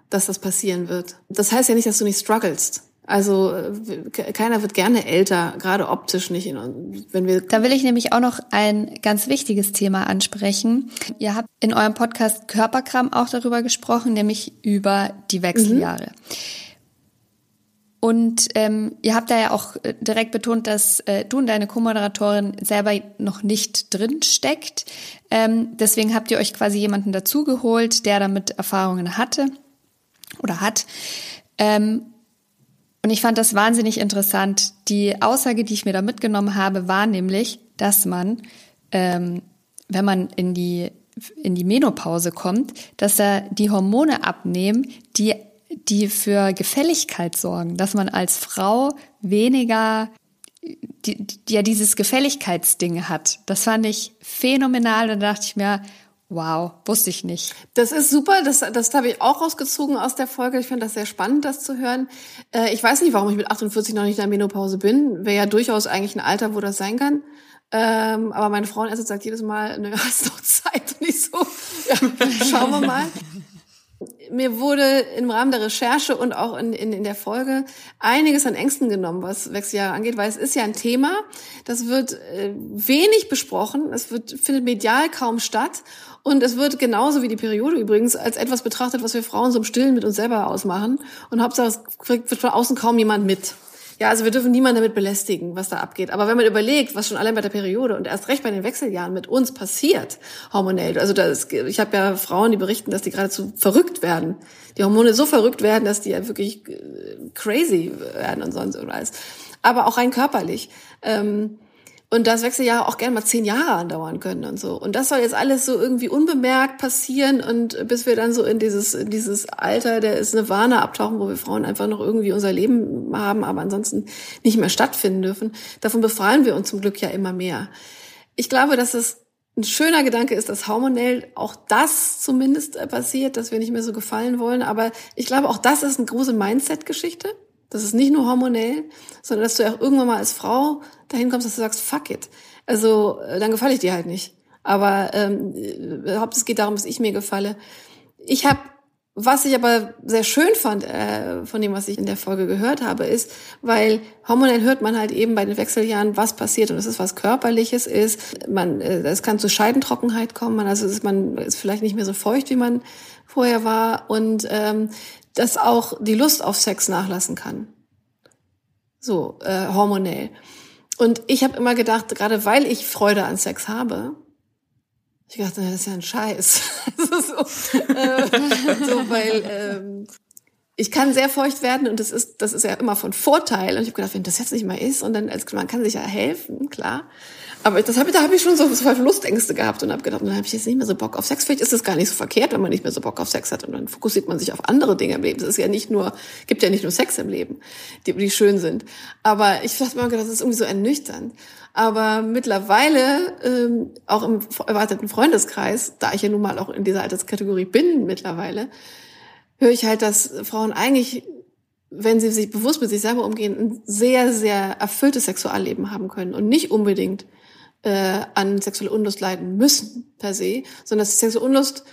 dass das passieren wird. Das heißt ja nicht, dass du nicht strugglest. Also äh, keiner wird gerne älter, gerade optisch nicht. Wenn wir da will ich nämlich auch noch ein ganz wichtiges Thema ansprechen. Ihr habt in eurem Podcast Körperkram auch darüber gesprochen, nämlich über die Wechseljahre. Mhm. Und ähm, ihr habt da ja auch äh, direkt betont, dass äh, du und deine Co-Moderatorin selber noch nicht drin steckt. Ähm, deswegen habt ihr euch quasi jemanden dazugeholt, der damit Erfahrungen hatte oder hat. Ähm, und ich fand das wahnsinnig interessant. Die Aussage, die ich mir da mitgenommen habe, war nämlich, dass man, ähm, wenn man in die in die Menopause kommt, dass da die Hormone abnehmen, die die für Gefälligkeit sorgen, dass man als Frau weniger die, die, ja dieses Gefälligkeitsding hat. Das fand ich phänomenal und da dachte ich mir, wow, wusste ich nicht. Das ist super, das, das habe ich auch rausgezogen aus der Folge. Ich fand das sehr spannend, das zu hören. Äh, ich weiß nicht, warum ich mit 48 noch nicht in der Menopause bin. Wäre ja durchaus eigentlich ein Alter, wo das sein kann. Ähm, aber meine Frauenärztin sagt jedes Mal, ne, hast noch Zeit. Und ich so, ja, schauen wir mal mir wurde im Rahmen der Recherche und auch in, in, in der Folge einiges an Ängsten genommen, was Wechseljahre angeht, weil es ist ja ein Thema, das wird äh, wenig besprochen, es wird, findet medial kaum statt und es wird genauso wie die Periode übrigens als etwas betrachtet, was wir Frauen so im Stillen mit uns selber ausmachen und Hauptsache es kriegt wird von außen kaum jemand mit. Ja, also wir dürfen niemanden damit belästigen, was da abgeht. Aber wenn man überlegt, was schon allein bei der Periode und erst recht bei den Wechseljahren mit uns passiert, hormonell, also das, ich habe ja Frauen, die berichten, dass die geradezu verrückt werden. Die Hormone so verrückt werden, dass die ja wirklich äh, crazy werden und sonst irgendwas. Aber auch rein körperlich. Ähm, und das Wechseljahre auch gerne mal zehn Jahre andauern können und so. Und das soll jetzt alles so irgendwie unbemerkt passieren und bis wir dann so in dieses, in dieses Alter, der ist eine Warne abtauchen, wo wir Frauen einfach noch irgendwie unser Leben haben, aber ansonsten nicht mehr stattfinden dürfen. Davon befreien wir uns zum Glück ja immer mehr. Ich glaube, dass es ein schöner Gedanke ist, dass hormonell auch das zumindest passiert, dass wir nicht mehr so gefallen wollen. Aber ich glaube, auch das ist eine große Mindset-Geschichte. Das ist nicht nur hormonell, sondern dass du auch irgendwann mal als Frau dahin kommst, dass du sagst, fuck it. Also äh, dann gefalle ich dir halt nicht. Aber ähm, überhaupt es geht darum, dass ich mir gefalle. Ich habe, was ich aber sehr schön fand äh, von dem, was ich in der Folge gehört habe, ist, weil hormonell hört man halt eben bei den Wechseljahren, was passiert und es ist was körperliches ist. Man, äh, es kann zu Scheidentrockenheit kommen. Man, also ist man ist vielleicht nicht mehr so feucht, wie man vorher war und ähm, dass auch die Lust auf Sex nachlassen kann. So, äh, hormonell. Und ich habe immer gedacht, gerade weil ich Freude an Sex habe, ich dachte, das ist ja ein Scheiß. so, äh, so, weil ähm, ich kann sehr feucht werden und das ist, das ist ja immer von Vorteil. Und ich habe gedacht, wenn das jetzt nicht mal ist und dann als man kann sich ja helfen, klar. Aber das hab da habe ich schon so, Verlustängste gehabt und habe gedacht, dann habe ich jetzt nicht mehr so Bock auf Sex. Vielleicht ist es gar nicht so verkehrt, wenn man nicht mehr so Bock auf Sex hat und dann fokussiert man sich auf andere Dinge im Leben. Es ist ja nicht nur, gibt ja nicht nur Sex im Leben, die, die schön sind. Aber ich dachte mir gedacht, das ist irgendwie so ernüchternd. Aber mittlerweile, ähm, auch im erweiterten Freundeskreis, da ich ja nun mal auch in dieser Alterskategorie bin mittlerweile, höre ich halt, dass Frauen eigentlich wenn sie sich bewusst mit sich selber umgehen, ein sehr, sehr erfülltes Sexualleben haben können und nicht unbedingt äh, an sexuelle Unlust leiden müssen per se, sondern dass die sexuelle Unlust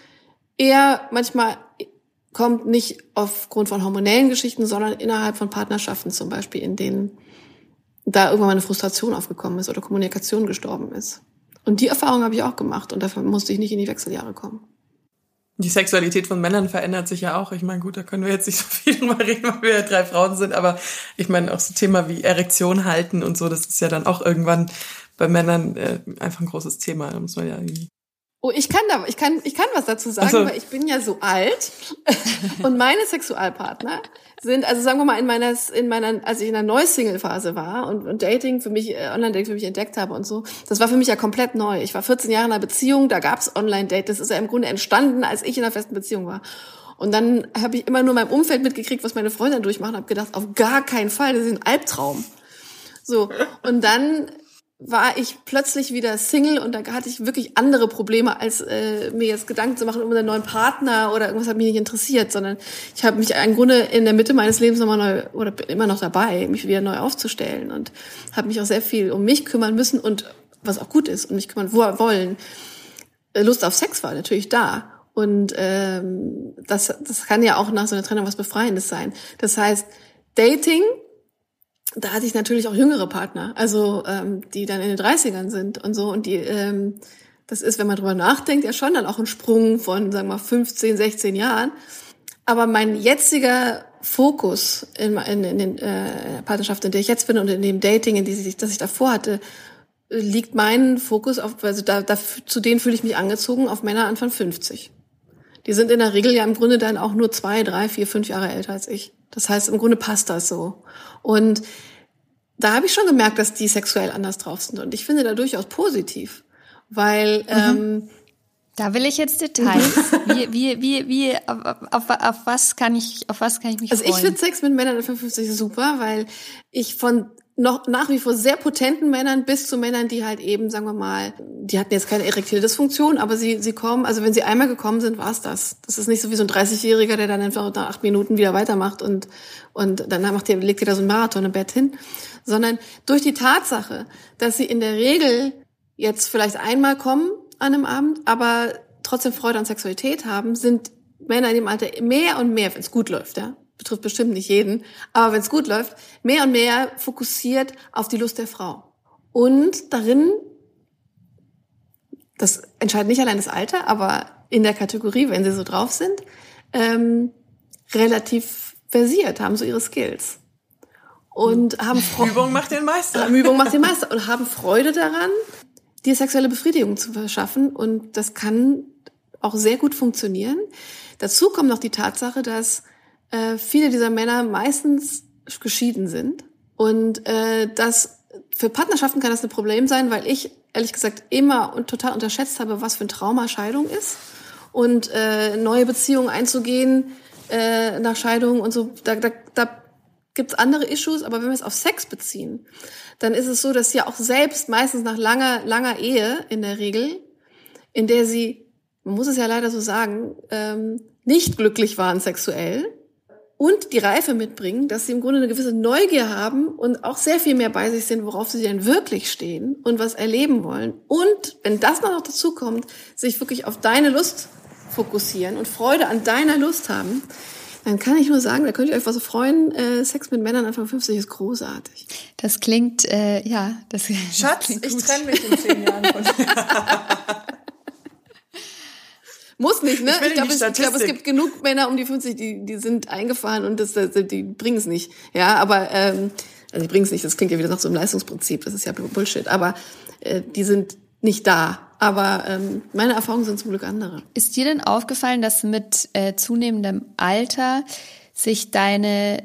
eher manchmal kommt nicht aufgrund von hormonellen Geschichten, sondern innerhalb von Partnerschaften zum Beispiel, in denen da irgendwann mal eine Frustration aufgekommen ist oder Kommunikation gestorben ist. Und die Erfahrung habe ich auch gemacht und dafür musste ich nicht in die Wechseljahre kommen. Die Sexualität von Männern verändert sich ja auch. Ich meine, gut, da können wir jetzt nicht so viel drüber reden, weil wir ja drei Frauen sind, aber ich meine, auch so Thema wie Erektion halten und so, das ist ja dann auch irgendwann bei Männern äh, einfach ein großes Thema. Da muss man ja irgendwie Oh, ich kann da, ich kann, ich kann was dazu sagen, so. weil ich bin ja so alt und meine Sexualpartner sind, also sagen wir mal in meiner, in meiner, als ich in der Neu-Single-Phase war und, und Dating für mich, äh, Online-Dating für mich entdeckt habe und so, das war für mich ja komplett neu. Ich war 14 Jahre in einer Beziehung, da gab's Online-Date, das ist ja im Grunde entstanden, als ich in einer festen Beziehung war. Und dann habe ich immer nur meinem Umfeld mitgekriegt, was meine Freunde durchmachen, habe gedacht, auf gar keinen Fall, das ist ein Albtraum. So und dann war ich plötzlich wieder Single und da hatte ich wirklich andere Probleme, als äh, mir jetzt Gedanken zu machen um einen neuen Partner oder irgendwas hat mich nicht interessiert, sondern ich habe mich im Grunde in der Mitte meines Lebens nochmal neu oder bin immer noch dabei, mich wieder neu aufzustellen und habe mich auch sehr viel um mich kümmern müssen und was auch gut ist, um mich kümmern wollen. Äh, Lust auf Sex war natürlich da. Und ähm, das, das kann ja auch nach so einer Trennung was Befreiendes sein. Das heißt, Dating da hatte ich natürlich auch jüngere Partner, also ähm, die dann in den 30ern sind und so. Und die, ähm, das ist, wenn man drüber nachdenkt, ja schon dann auch ein Sprung von, sagen wir mal, 15, 16 Jahren. Aber mein jetziger Fokus in, in, in den äh, Partnerschaften, in der ich jetzt bin und in dem Dating, in die ich, das ich davor hatte, liegt mein Fokus auf, also da, da zu denen fühle ich mich angezogen, auf Männer Anfang 50. Die sind in der Regel ja im Grunde dann auch nur zwei, drei, vier, fünf Jahre älter als ich. Das heißt, im Grunde passt das so. Und da habe ich schon gemerkt, dass die sexuell anders drauf sind. Und ich finde da durchaus positiv, weil mhm. ähm, da will ich jetzt Details. Wie, wie, wie, wie, auf, auf, auf was kann ich, auf was kann ich mich also freuen? Also ich finde Sex mit Männern 55 super, weil ich von noch nach wie vor sehr potenten Männern bis zu Männern, die halt eben, sagen wir mal, die hatten jetzt keine erektile Dysfunktion, aber sie, sie kommen, also wenn sie einmal gekommen sind, war's das. Das ist nicht so wie so ein 30-Jähriger, der dann einfach nach acht Minuten wieder weitermacht und, und dann macht der, legt er da so ein Marathon im Bett hin. Sondern durch die Tatsache, dass sie in der Regel jetzt vielleicht einmal kommen an einem Abend, aber trotzdem Freude an Sexualität haben, sind Männer in dem Alter mehr und mehr, wenn es gut läuft, ja, betrifft bestimmt nicht jeden, aber wenn es gut läuft, mehr und mehr fokussiert auf die Lust der Frau. Und darin, das entscheidet nicht allein das Alter, aber in der Kategorie, wenn sie so drauf sind, ähm, relativ versiert, haben so ihre Skills. Und haben Freude. Übung macht den Meister. Übung macht den Meister und haben Freude daran, dir sexuelle Befriedigung zu verschaffen. Und das kann auch sehr gut funktionieren. Dazu kommt noch die Tatsache, dass äh, viele dieser Männer meistens geschieden sind. Und äh, das für Partnerschaften kann das ein Problem sein, weil ich ehrlich gesagt immer und total unterschätzt habe, was für ein Trauma Scheidung ist. Und äh, neue Beziehungen einzugehen äh, nach Scheidung und so, da, da, da gibt's andere Issues, aber wenn wir es auf Sex beziehen, dann ist es so, dass sie auch selbst meistens nach langer, langer Ehe in der Regel, in der sie, man muss es ja leider so sagen, ähm, nicht glücklich waren sexuell und die Reife mitbringen, dass sie im Grunde eine gewisse Neugier haben und auch sehr viel mehr bei sich sind, worauf sie denn wirklich stehen und was erleben wollen. Und wenn das noch dazu kommt, sich wirklich auf deine Lust fokussieren und Freude an deiner Lust haben, dann kann ich nur sagen, da könnt ihr euch was so freuen. Äh, Sex mit Männern Anfang 50 ist großartig. Das klingt, äh, ja, das Schatz, das ich trenne mich in zehn Jahren von Muss nicht, ne? Ich, ich glaube, es, glaub, es gibt genug Männer um die 50, die, die sind eingefahren und das, die bringen es nicht. Ja, aber ähm, also die bringen es nicht, das klingt ja wieder nach so einem Leistungsprinzip, das ist ja Bullshit. Aber äh, die sind nicht da. Aber ähm, meine Erfahrungen sind zum Glück andere. Ist dir denn aufgefallen, dass mit äh, zunehmendem Alter sich deine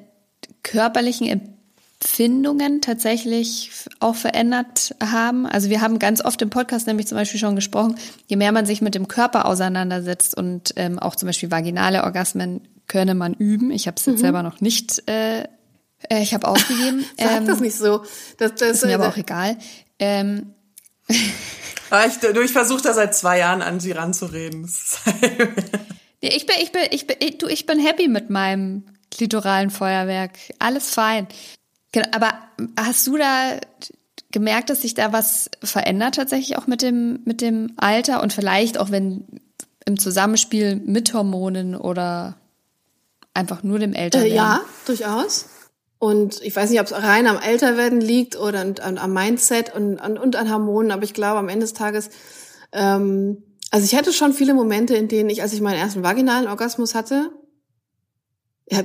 körperlichen Empfindungen tatsächlich auch verändert haben. Also wir haben ganz oft im Podcast nämlich zum Beispiel schon gesprochen, je mehr man sich mit dem Körper auseinandersetzt und ähm, auch zum Beispiel vaginale Orgasmen könne man üben. Ich habe es jetzt mhm. selber noch nicht, äh, äh ich habe aufgegeben. Sag ähm, das nicht so. Das, das, ist mir aber auch egal. Ähm, ah, ich, du, ich versuche da seit zwei Jahren an sie ranzureden. ich bin, ich bin, ich bin, du, ich bin happy mit meinem klitoralen Feuerwerk. Alles fein. Genau, aber hast du da gemerkt, dass sich da was verändert tatsächlich auch mit dem, mit dem Alter und vielleicht auch wenn im Zusammenspiel mit Hormonen oder einfach nur dem Älterwerden? Äh, ja, durchaus. Und ich weiß nicht, ob es rein am Älterwerden liegt oder an, an, am Mindset und an, und an Hormonen, aber ich glaube am Ende des Tages, ähm, also ich hatte schon viele Momente, in denen ich, als ich meinen ersten vaginalen Orgasmus hatte,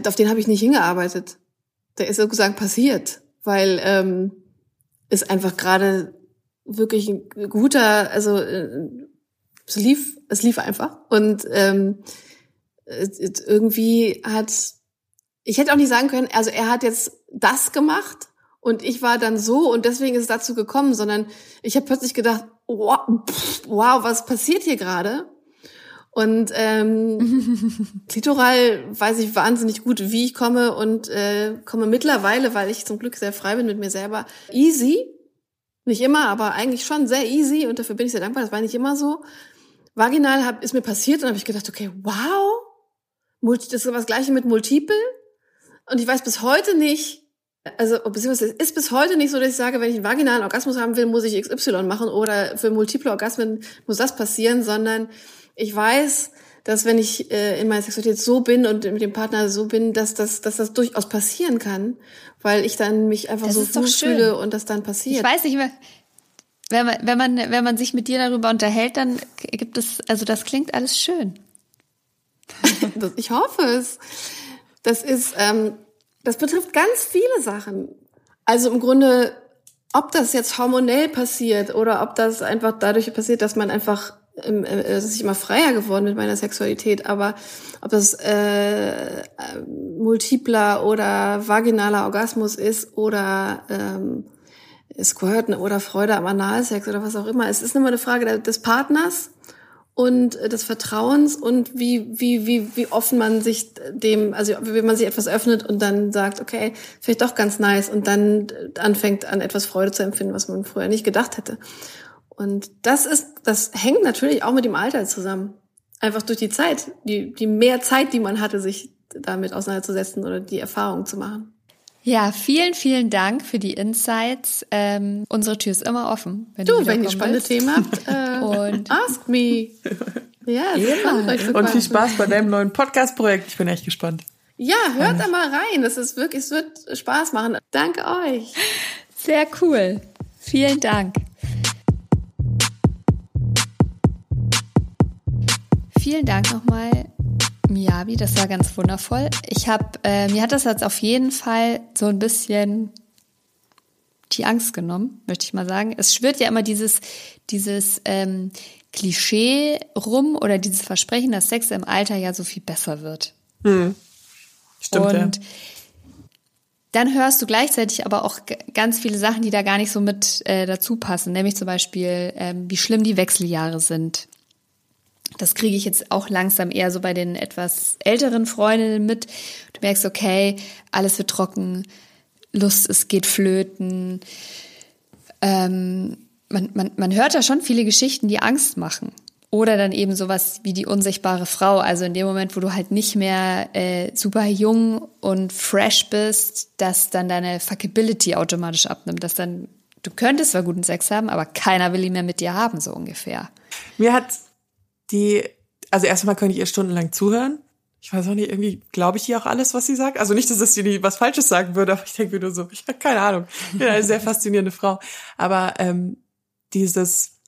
auf den habe ich nicht hingearbeitet der ist sozusagen passiert, weil ähm, es einfach gerade wirklich ein guter, also äh, es lief, es lief einfach und ähm, irgendwie hat, ich hätte auch nicht sagen können, also er hat jetzt das gemacht und ich war dann so und deswegen ist es dazu gekommen, sondern ich habe plötzlich gedacht, wow, pff, wow, was passiert hier gerade? Und ähm, Klitoral weiß ich wahnsinnig gut, wie ich komme und äh, komme mittlerweile, weil ich zum Glück sehr frei bin mit mir selber, easy. Nicht immer, aber eigentlich schon sehr easy und dafür bin ich sehr dankbar. Das war nicht immer so. Vaginal hab, ist mir passiert und habe ich gedacht, okay, wow, das ist das gleiche mit Multiple. Und ich weiß bis heute nicht, also beziehungsweise es ist bis heute nicht so, dass ich sage, wenn ich einen vaginalen Orgasmus haben will, muss ich XY machen oder für multiple Orgasmen muss das passieren, sondern ich weiß, dass wenn ich äh, in meiner Sexualität so bin und mit dem Partner so bin, dass das, dass das durchaus passieren kann, weil ich dann mich einfach das so fühle und das dann passiert. Ich weiß nicht mehr. Wenn man, wenn man, wenn man sich mit dir darüber unterhält, dann gibt es, also das klingt alles schön. ich hoffe es. Das ist, ähm, das betrifft ganz viele Sachen. Also im Grunde, ob das jetzt hormonell passiert oder ob das einfach dadurch passiert, dass man einfach es ist immer freier geworden mit meiner Sexualität, aber ob das äh, multipler oder vaginaler Orgasmus ist oder ähm, Squirten oder Freude am Analsex oder was auch immer, es ist immer eine Frage des Partners und des Vertrauens und wie, wie, wie, wie offen man sich dem, also wie man sich etwas öffnet und dann sagt, okay, vielleicht doch ganz nice und dann anfängt an etwas Freude zu empfinden, was man früher nicht gedacht hätte. Und das ist, das hängt natürlich auch mit dem Alter zusammen. Einfach durch die Zeit, die, die mehr Zeit, die man hatte, sich damit auseinanderzusetzen oder die Erfahrung zu machen. Ja, vielen, vielen Dank für die Insights. Ähm, unsere Tür ist immer offen. Wenn du, du wenn ihr spannende Themen habt, äh, und ask me. Ja, sehr Und viel Spaß bei deinem neuen Podcast-Projekt. Ich bin echt gespannt. Ja, hört da mal rein. Es ist wirklich, es wird Spaß machen. Danke euch. Sehr cool. Vielen Dank. Vielen Dank nochmal, Miyabi. Das war ganz wundervoll. Ich habe, äh, mir hat das jetzt auf jeden Fall so ein bisschen die Angst genommen, möchte ich mal sagen. Es schwirrt ja immer dieses, dieses ähm, Klischee rum oder dieses Versprechen, dass Sex im Alter ja so viel besser wird. Hm. Stimmt, und ja. dann hörst du gleichzeitig aber auch ganz viele Sachen, die da gar nicht so mit äh, dazu passen, nämlich zum Beispiel, ähm, wie schlimm die Wechseljahre sind. Das kriege ich jetzt auch langsam eher so bei den etwas älteren Freundinnen mit. Du merkst, okay, alles wird trocken, Lust, es geht flöten. Ähm, man, man, man hört da schon viele Geschichten, die Angst machen. Oder dann eben sowas wie die unsichtbare Frau. Also in dem Moment, wo du halt nicht mehr äh, super jung und fresh bist, dass dann deine Fuckability automatisch abnimmt. Dass dann, du könntest zwar guten Sex haben, aber keiner will ihn mehr mit dir haben, so ungefähr. Mir hat die, also erstmal könnte ich ihr stundenlang zuhören. Ich weiß auch nicht, irgendwie glaube ich ihr auch alles, was sie sagt. Also nicht, dass es sie was Falsches sagen würde, aber ich denke mir nur so, ich habe keine Ahnung. Ich bin eine sehr faszinierende Frau. Aber ähm, dieses,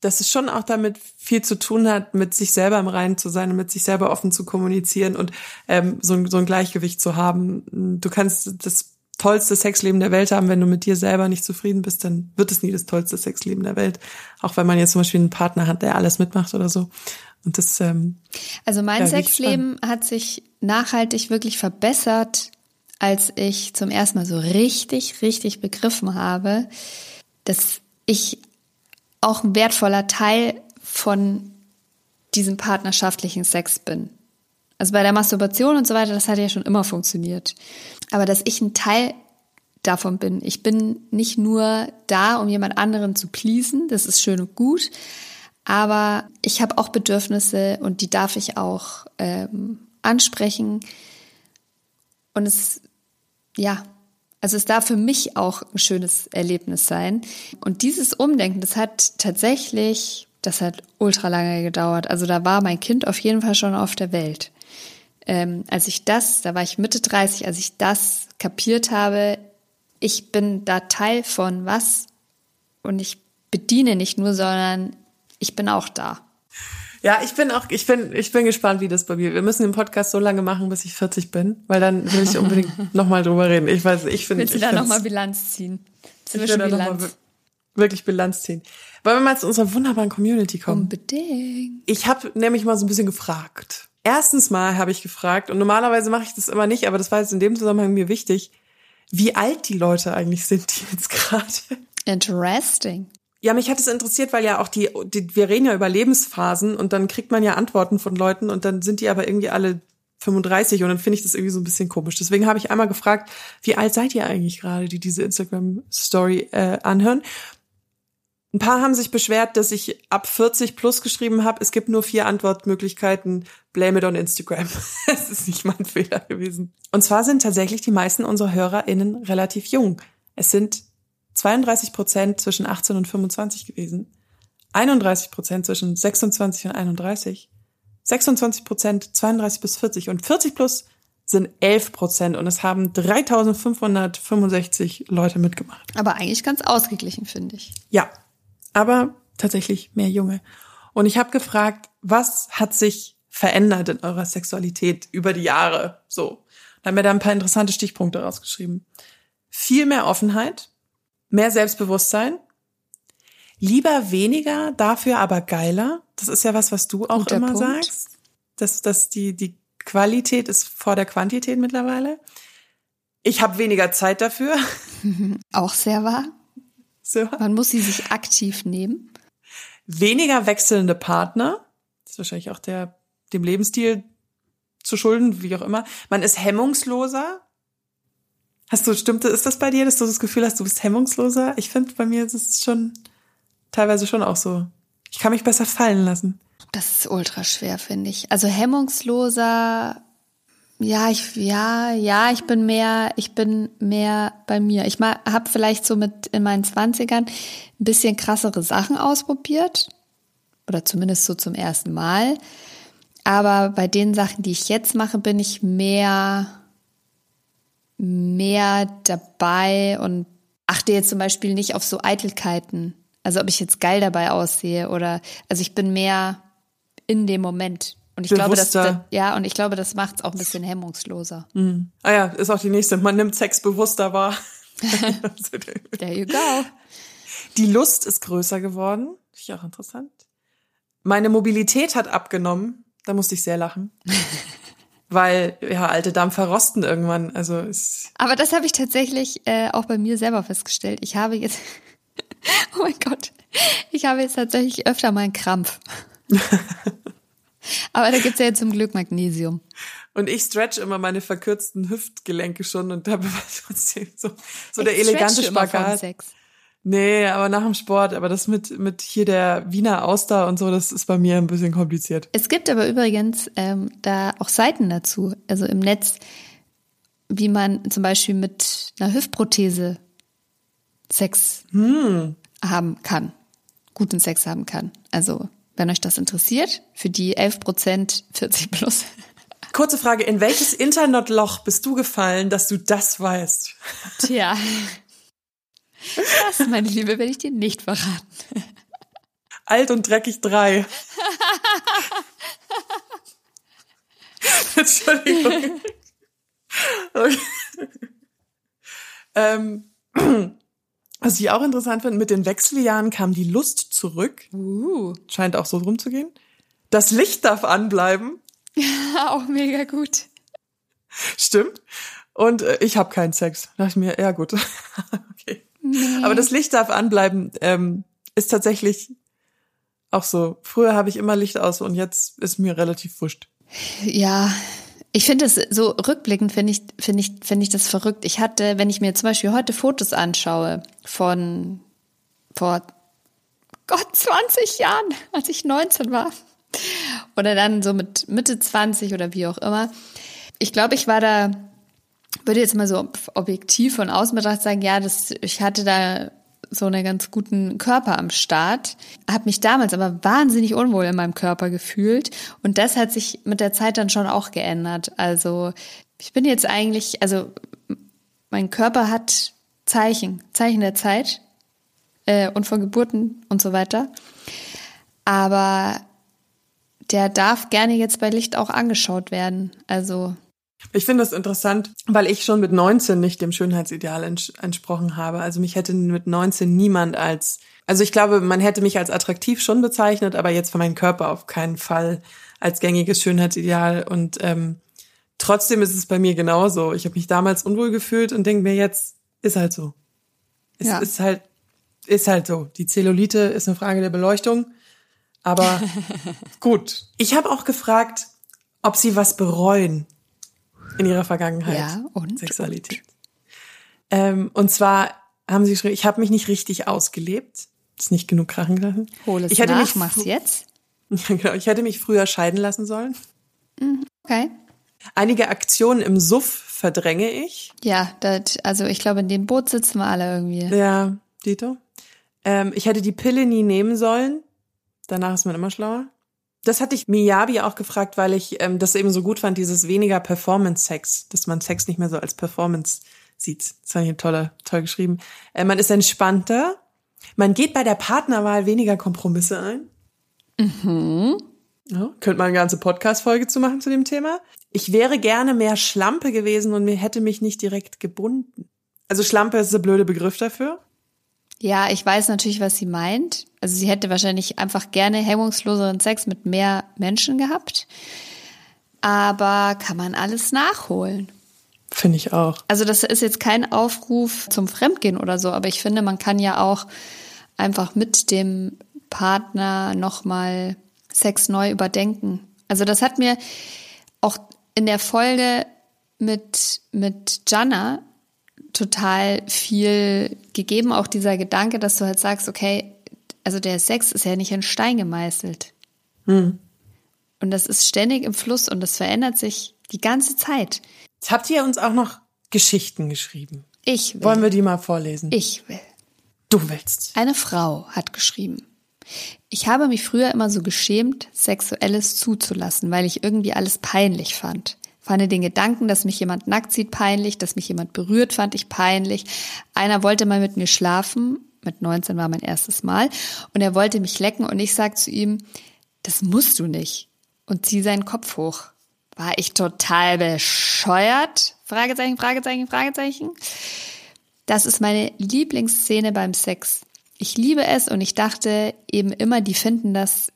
dass es schon auch damit viel zu tun hat, mit sich selber im Reinen zu sein und mit sich selber offen zu kommunizieren und ähm, so, ein, so ein Gleichgewicht zu haben. Du kannst das tollste Sexleben der Welt haben, wenn du mit dir selber nicht zufrieden bist, dann wird es nie das tollste Sexleben der Welt. Auch wenn man jetzt zum Beispiel einen Partner hat, der alles mitmacht oder so. Und das. Ähm, also mein Sexleben hat sich nachhaltig wirklich verbessert, als ich zum ersten Mal so richtig, richtig begriffen habe, dass ich auch ein wertvoller Teil von diesem partnerschaftlichen Sex bin. Also bei der Masturbation und so weiter, das hat ja schon immer funktioniert. Aber dass ich ein Teil davon bin. Ich bin nicht nur da, um jemand anderen zu pleasen, das ist schön und gut, aber ich habe auch Bedürfnisse und die darf ich auch ähm, ansprechen. Und es, ja, also es darf für mich auch ein schönes Erlebnis sein. Und dieses Umdenken, das hat tatsächlich, das hat ultra lange gedauert. Also da war mein Kind auf jeden Fall schon auf der Welt. Ähm, als ich das, da war ich Mitte 30, als ich das kapiert habe, ich bin da Teil von was und ich bediene nicht nur, sondern ich bin auch da. Ja, ich bin auch, ich bin, ich bin gespannt, wie das bei mir. Wir müssen den Podcast so lange machen, bis ich 40 bin, weil dann will ich unbedingt nochmal drüber reden. Ich weiß, ich finde. Willst du da nochmal Bilanz ziehen? Zwischen nochmal wirklich Bilanz ziehen. Wollen wir mal zu unserer wunderbaren Community kommen? Unbedingt. Ich habe nämlich mal so ein bisschen gefragt. Erstens mal habe ich gefragt, und normalerweise mache ich das immer nicht, aber das war jetzt in dem Zusammenhang mir wichtig, wie alt die Leute eigentlich sind, die jetzt gerade. Interesting. Ja, mich hat es interessiert, weil ja auch die, die, wir reden ja über Lebensphasen und dann kriegt man ja Antworten von Leuten und dann sind die aber irgendwie alle 35 und dann finde ich das irgendwie so ein bisschen komisch. Deswegen habe ich einmal gefragt, wie alt seid ihr eigentlich gerade, die diese Instagram-Story äh, anhören? Ein paar haben sich beschwert, dass ich ab 40 plus geschrieben habe. Es gibt nur vier Antwortmöglichkeiten. Blame it on Instagram. Es ist nicht mein Fehler gewesen. Und zwar sind tatsächlich die meisten unserer HörerInnen relativ jung. Es sind 32 Prozent zwischen 18 und 25 gewesen, 31 Prozent zwischen 26 und 31, 26 Prozent 32 bis 40 und 40 plus sind 11 Prozent und es haben 3565 Leute mitgemacht. Aber eigentlich ganz ausgeglichen, finde ich. Ja, aber tatsächlich mehr Junge. Und ich habe gefragt, was hat sich verändert in eurer Sexualität über die Jahre? So, da haben wir da ein paar interessante Stichpunkte rausgeschrieben. Viel mehr Offenheit, mehr Selbstbewusstsein, lieber weniger, dafür aber geiler. Das ist ja was, was du auch Guter immer Punkt. sagst. Dass, dass die, die Qualität ist vor der Quantität mittlerweile. Ich habe weniger Zeit dafür. Auch sehr wahr. So. Man muss sie sich aktiv nehmen. Weniger wechselnde Partner. Das ist wahrscheinlich auch der, dem Lebensstil zu schulden, wie auch immer. Man ist hemmungsloser. Hast du, stimmt, ist das bei dir, dass du das Gefühl hast, du bist hemmungsloser? Ich finde, bei mir ist es schon teilweise schon auch so. Ich kann mich besser fallen lassen. Das ist ultra schwer, finde ich. Also hemmungsloser, ja, ich, ja, ja, ich bin mehr, ich bin mehr bei mir. Ich habe vielleicht so mit in meinen Zwanzigern ein bisschen krassere Sachen ausprobiert. Oder zumindest so zum ersten Mal. Aber bei den Sachen, die ich jetzt mache, bin ich mehr, mehr dabei und achte jetzt zum Beispiel nicht auf so Eitelkeiten. Also ob ich jetzt geil dabei aussehe oder, also ich bin mehr in dem Moment. Und ich glaube, das, ja, und ich glaube, das macht es auch ein bisschen hemmungsloser. Mhm. Ah ja, ist auch die nächste. Man nimmt Sex bewusster wahr. There you go. Die Lust ist größer geworden. Finde ich auch interessant. Meine Mobilität hat abgenommen. Da musste ich sehr lachen. Weil, ja, alte Dampfer rosten irgendwann. Also ist Aber das habe ich tatsächlich äh, auch bei mir selber festgestellt. Ich habe jetzt, oh mein Gott, ich habe jetzt tatsächlich öfter mal einen Krampf. Aber da gibt's ja jetzt zum Glück Magnesium. Und ich stretch immer meine verkürzten Hüftgelenke schon und habe trotzdem so, so der elegante Spagat. Sex. Nee, aber nach dem Sport, aber das mit, mit hier der Wiener Auster und so, das ist bei mir ein bisschen kompliziert. Es gibt aber übrigens ähm, da auch Seiten dazu, also im Netz, wie man zum Beispiel mit einer Hüftprothese Sex hm. haben kann, guten Sex haben kann. Also, wenn euch das interessiert, für die 11 Prozent 40 plus. Kurze Frage, in welches Internetloch bist du gefallen, dass du das weißt? Tja, das, meine Liebe, werde ich dir nicht verraten. Alt und dreckig drei. Entschuldigung. Okay. ähm, was ich auch interessant finde, mit den Wechseljahren kam die Lust zurück. Uh. Scheint auch so drum zu gehen. Das Licht darf anbleiben. Ja, auch mega gut. Stimmt. Und äh, ich habe keinen Sex. Da dachte ich mir, ja gut. okay. Nee. Aber das Licht darf anbleiben, ähm, ist tatsächlich auch so. Früher habe ich immer Licht aus und jetzt ist mir relativ wurscht. Ja, ich finde es so rückblickend finde ich finde ich finde ich das verrückt. Ich hatte, wenn ich mir zum Beispiel heute Fotos anschaue von vor Gott 20 Jahren, als ich 19 war oder dann so mit Mitte 20 oder wie auch immer. Ich glaube, ich war da würde jetzt mal so objektiv von außen betrachtet sagen, ja, das, ich hatte da so einen ganz guten Körper am Start, habe mich damals aber wahnsinnig unwohl in meinem Körper gefühlt und das hat sich mit der Zeit dann schon auch geändert. Also ich bin jetzt eigentlich, also mein Körper hat Zeichen, Zeichen der Zeit äh, und von Geburten und so weiter, aber der darf gerne jetzt bei Licht auch angeschaut werden. Also ich finde das interessant, weil ich schon mit 19 nicht dem Schönheitsideal ents entsprochen habe. Also mich hätte mit 19 niemand als, also ich glaube, man hätte mich als attraktiv schon bezeichnet, aber jetzt für meinen Körper auf keinen Fall als gängiges Schönheitsideal. Und ähm, trotzdem ist es bei mir genauso. Ich habe mich damals unwohl gefühlt und denke mir jetzt, ist halt so. Es ja. ist halt, ist halt so. Die Zellulite ist eine Frage der Beleuchtung. Aber gut. Ich habe auch gefragt, ob sie was bereuen in ihrer Vergangenheit. Ja, und? Sexualität. Ähm, und zwar haben sie geschrieben, ich habe mich nicht richtig ausgelebt. Ist nicht genug Krachen gelassen. Hol es ich hätte nach, mich mach's jetzt. Ja, genau. Ich hätte mich früher scheiden lassen sollen. Mhm, okay. Einige Aktionen im Suff verdränge ich. Ja, das, also ich glaube, in dem Boot sitzen wir alle irgendwie. Ja, Dito. Ähm, ich hätte die Pille nie nehmen sollen. Danach ist man immer schlauer. Das hatte ich Miyabi auch gefragt, weil ich ähm, das eben so gut fand, dieses weniger Performance-Sex, dass man Sex nicht mehr so als Performance sieht. Das fand ich toll, toll geschrieben. Äh, man ist entspannter. Man geht bei der Partnerwahl weniger Kompromisse ein. Mhm. Ja, könnte man eine ganze Podcast-Folge zu machen zu dem Thema. Ich wäre gerne mehr Schlampe gewesen und mir hätte mich nicht direkt gebunden. Also Schlampe ist der blöde Begriff dafür. Ja, ich weiß natürlich, was sie meint. Also sie hätte wahrscheinlich einfach gerne hemmungsloseren Sex mit mehr Menschen gehabt. Aber kann man alles nachholen? Finde ich auch. Also das ist jetzt kein Aufruf zum Fremdgehen oder so, aber ich finde, man kann ja auch einfach mit dem Partner nochmal Sex neu überdenken. Also das hat mir auch in der Folge mit, mit Jana total viel gegeben, auch dieser Gedanke, dass du halt sagst, okay, also der Sex ist ja nicht in Stein gemeißelt. Hm. Und das ist ständig im Fluss und das verändert sich die ganze Zeit. Jetzt habt ihr uns auch noch Geschichten geschrieben. Ich will. Wollen wir die mal vorlesen? Ich will. Du willst. Eine Frau hat geschrieben. Ich habe mich früher immer so geschämt, Sexuelles zuzulassen, weil ich irgendwie alles peinlich fand. Fand den Gedanken, dass mich jemand nackt sieht, peinlich, dass mich jemand berührt, fand ich peinlich. Einer wollte mal mit mir schlafen, mit 19 war mein erstes Mal, und er wollte mich lecken und ich sag zu ihm, das musst du nicht. Und zieh seinen Kopf hoch. War ich total bescheuert? Fragezeichen, Fragezeichen, Fragezeichen. Das ist meine Lieblingsszene beim Sex. Ich liebe es und ich dachte eben immer, die finden das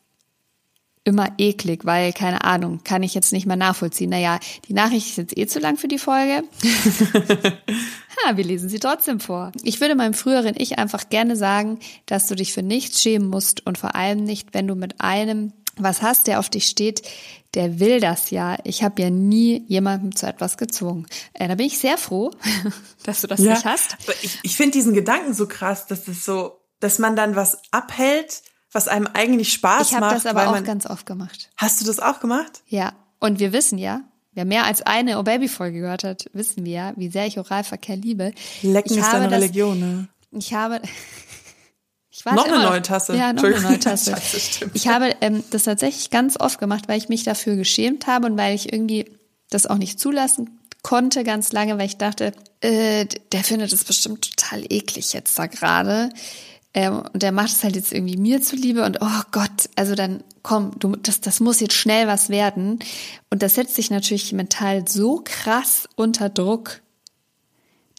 immer eklig, weil, keine Ahnung, kann ich jetzt nicht mehr nachvollziehen. Naja, die Nachricht ist jetzt eh zu lang für die Folge. ha, wir lesen sie trotzdem vor. Ich würde meinem früheren Ich einfach gerne sagen, dass du dich für nichts schämen musst und vor allem nicht, wenn du mit einem was hast, der auf dich steht, der will das ja. Ich habe ja nie jemandem zu etwas gezwungen. Äh, da bin ich sehr froh, dass du das ja, nicht hast. Ich, ich finde diesen Gedanken so krass, dass es so, dass man dann was abhält, was einem eigentlich Spaß ich macht. Ich habe das aber auch ganz oft gemacht. Hast du das auch gemacht? Ja. Und wir wissen ja, wer mehr als eine Oh Baby Folge gehört hat, wissen wir ja, wie sehr ich Oralverkehr liebe. Lecken ich ist deine das, Religion, ne? Ich habe, ich noch eine neue Tasse. Ja, noch eine neue Tasse. Scheiße, ich habe ähm, das tatsächlich ganz oft gemacht, weil ich mich dafür geschämt habe und weil ich irgendwie das auch nicht zulassen konnte ganz lange, weil ich dachte, äh, der findet es bestimmt total eklig jetzt da gerade. Ähm, und der macht es halt jetzt irgendwie mir zuliebe und oh Gott, also dann komm, du, das, das muss jetzt schnell was werden. Und das setzt sich natürlich mental so krass unter Druck.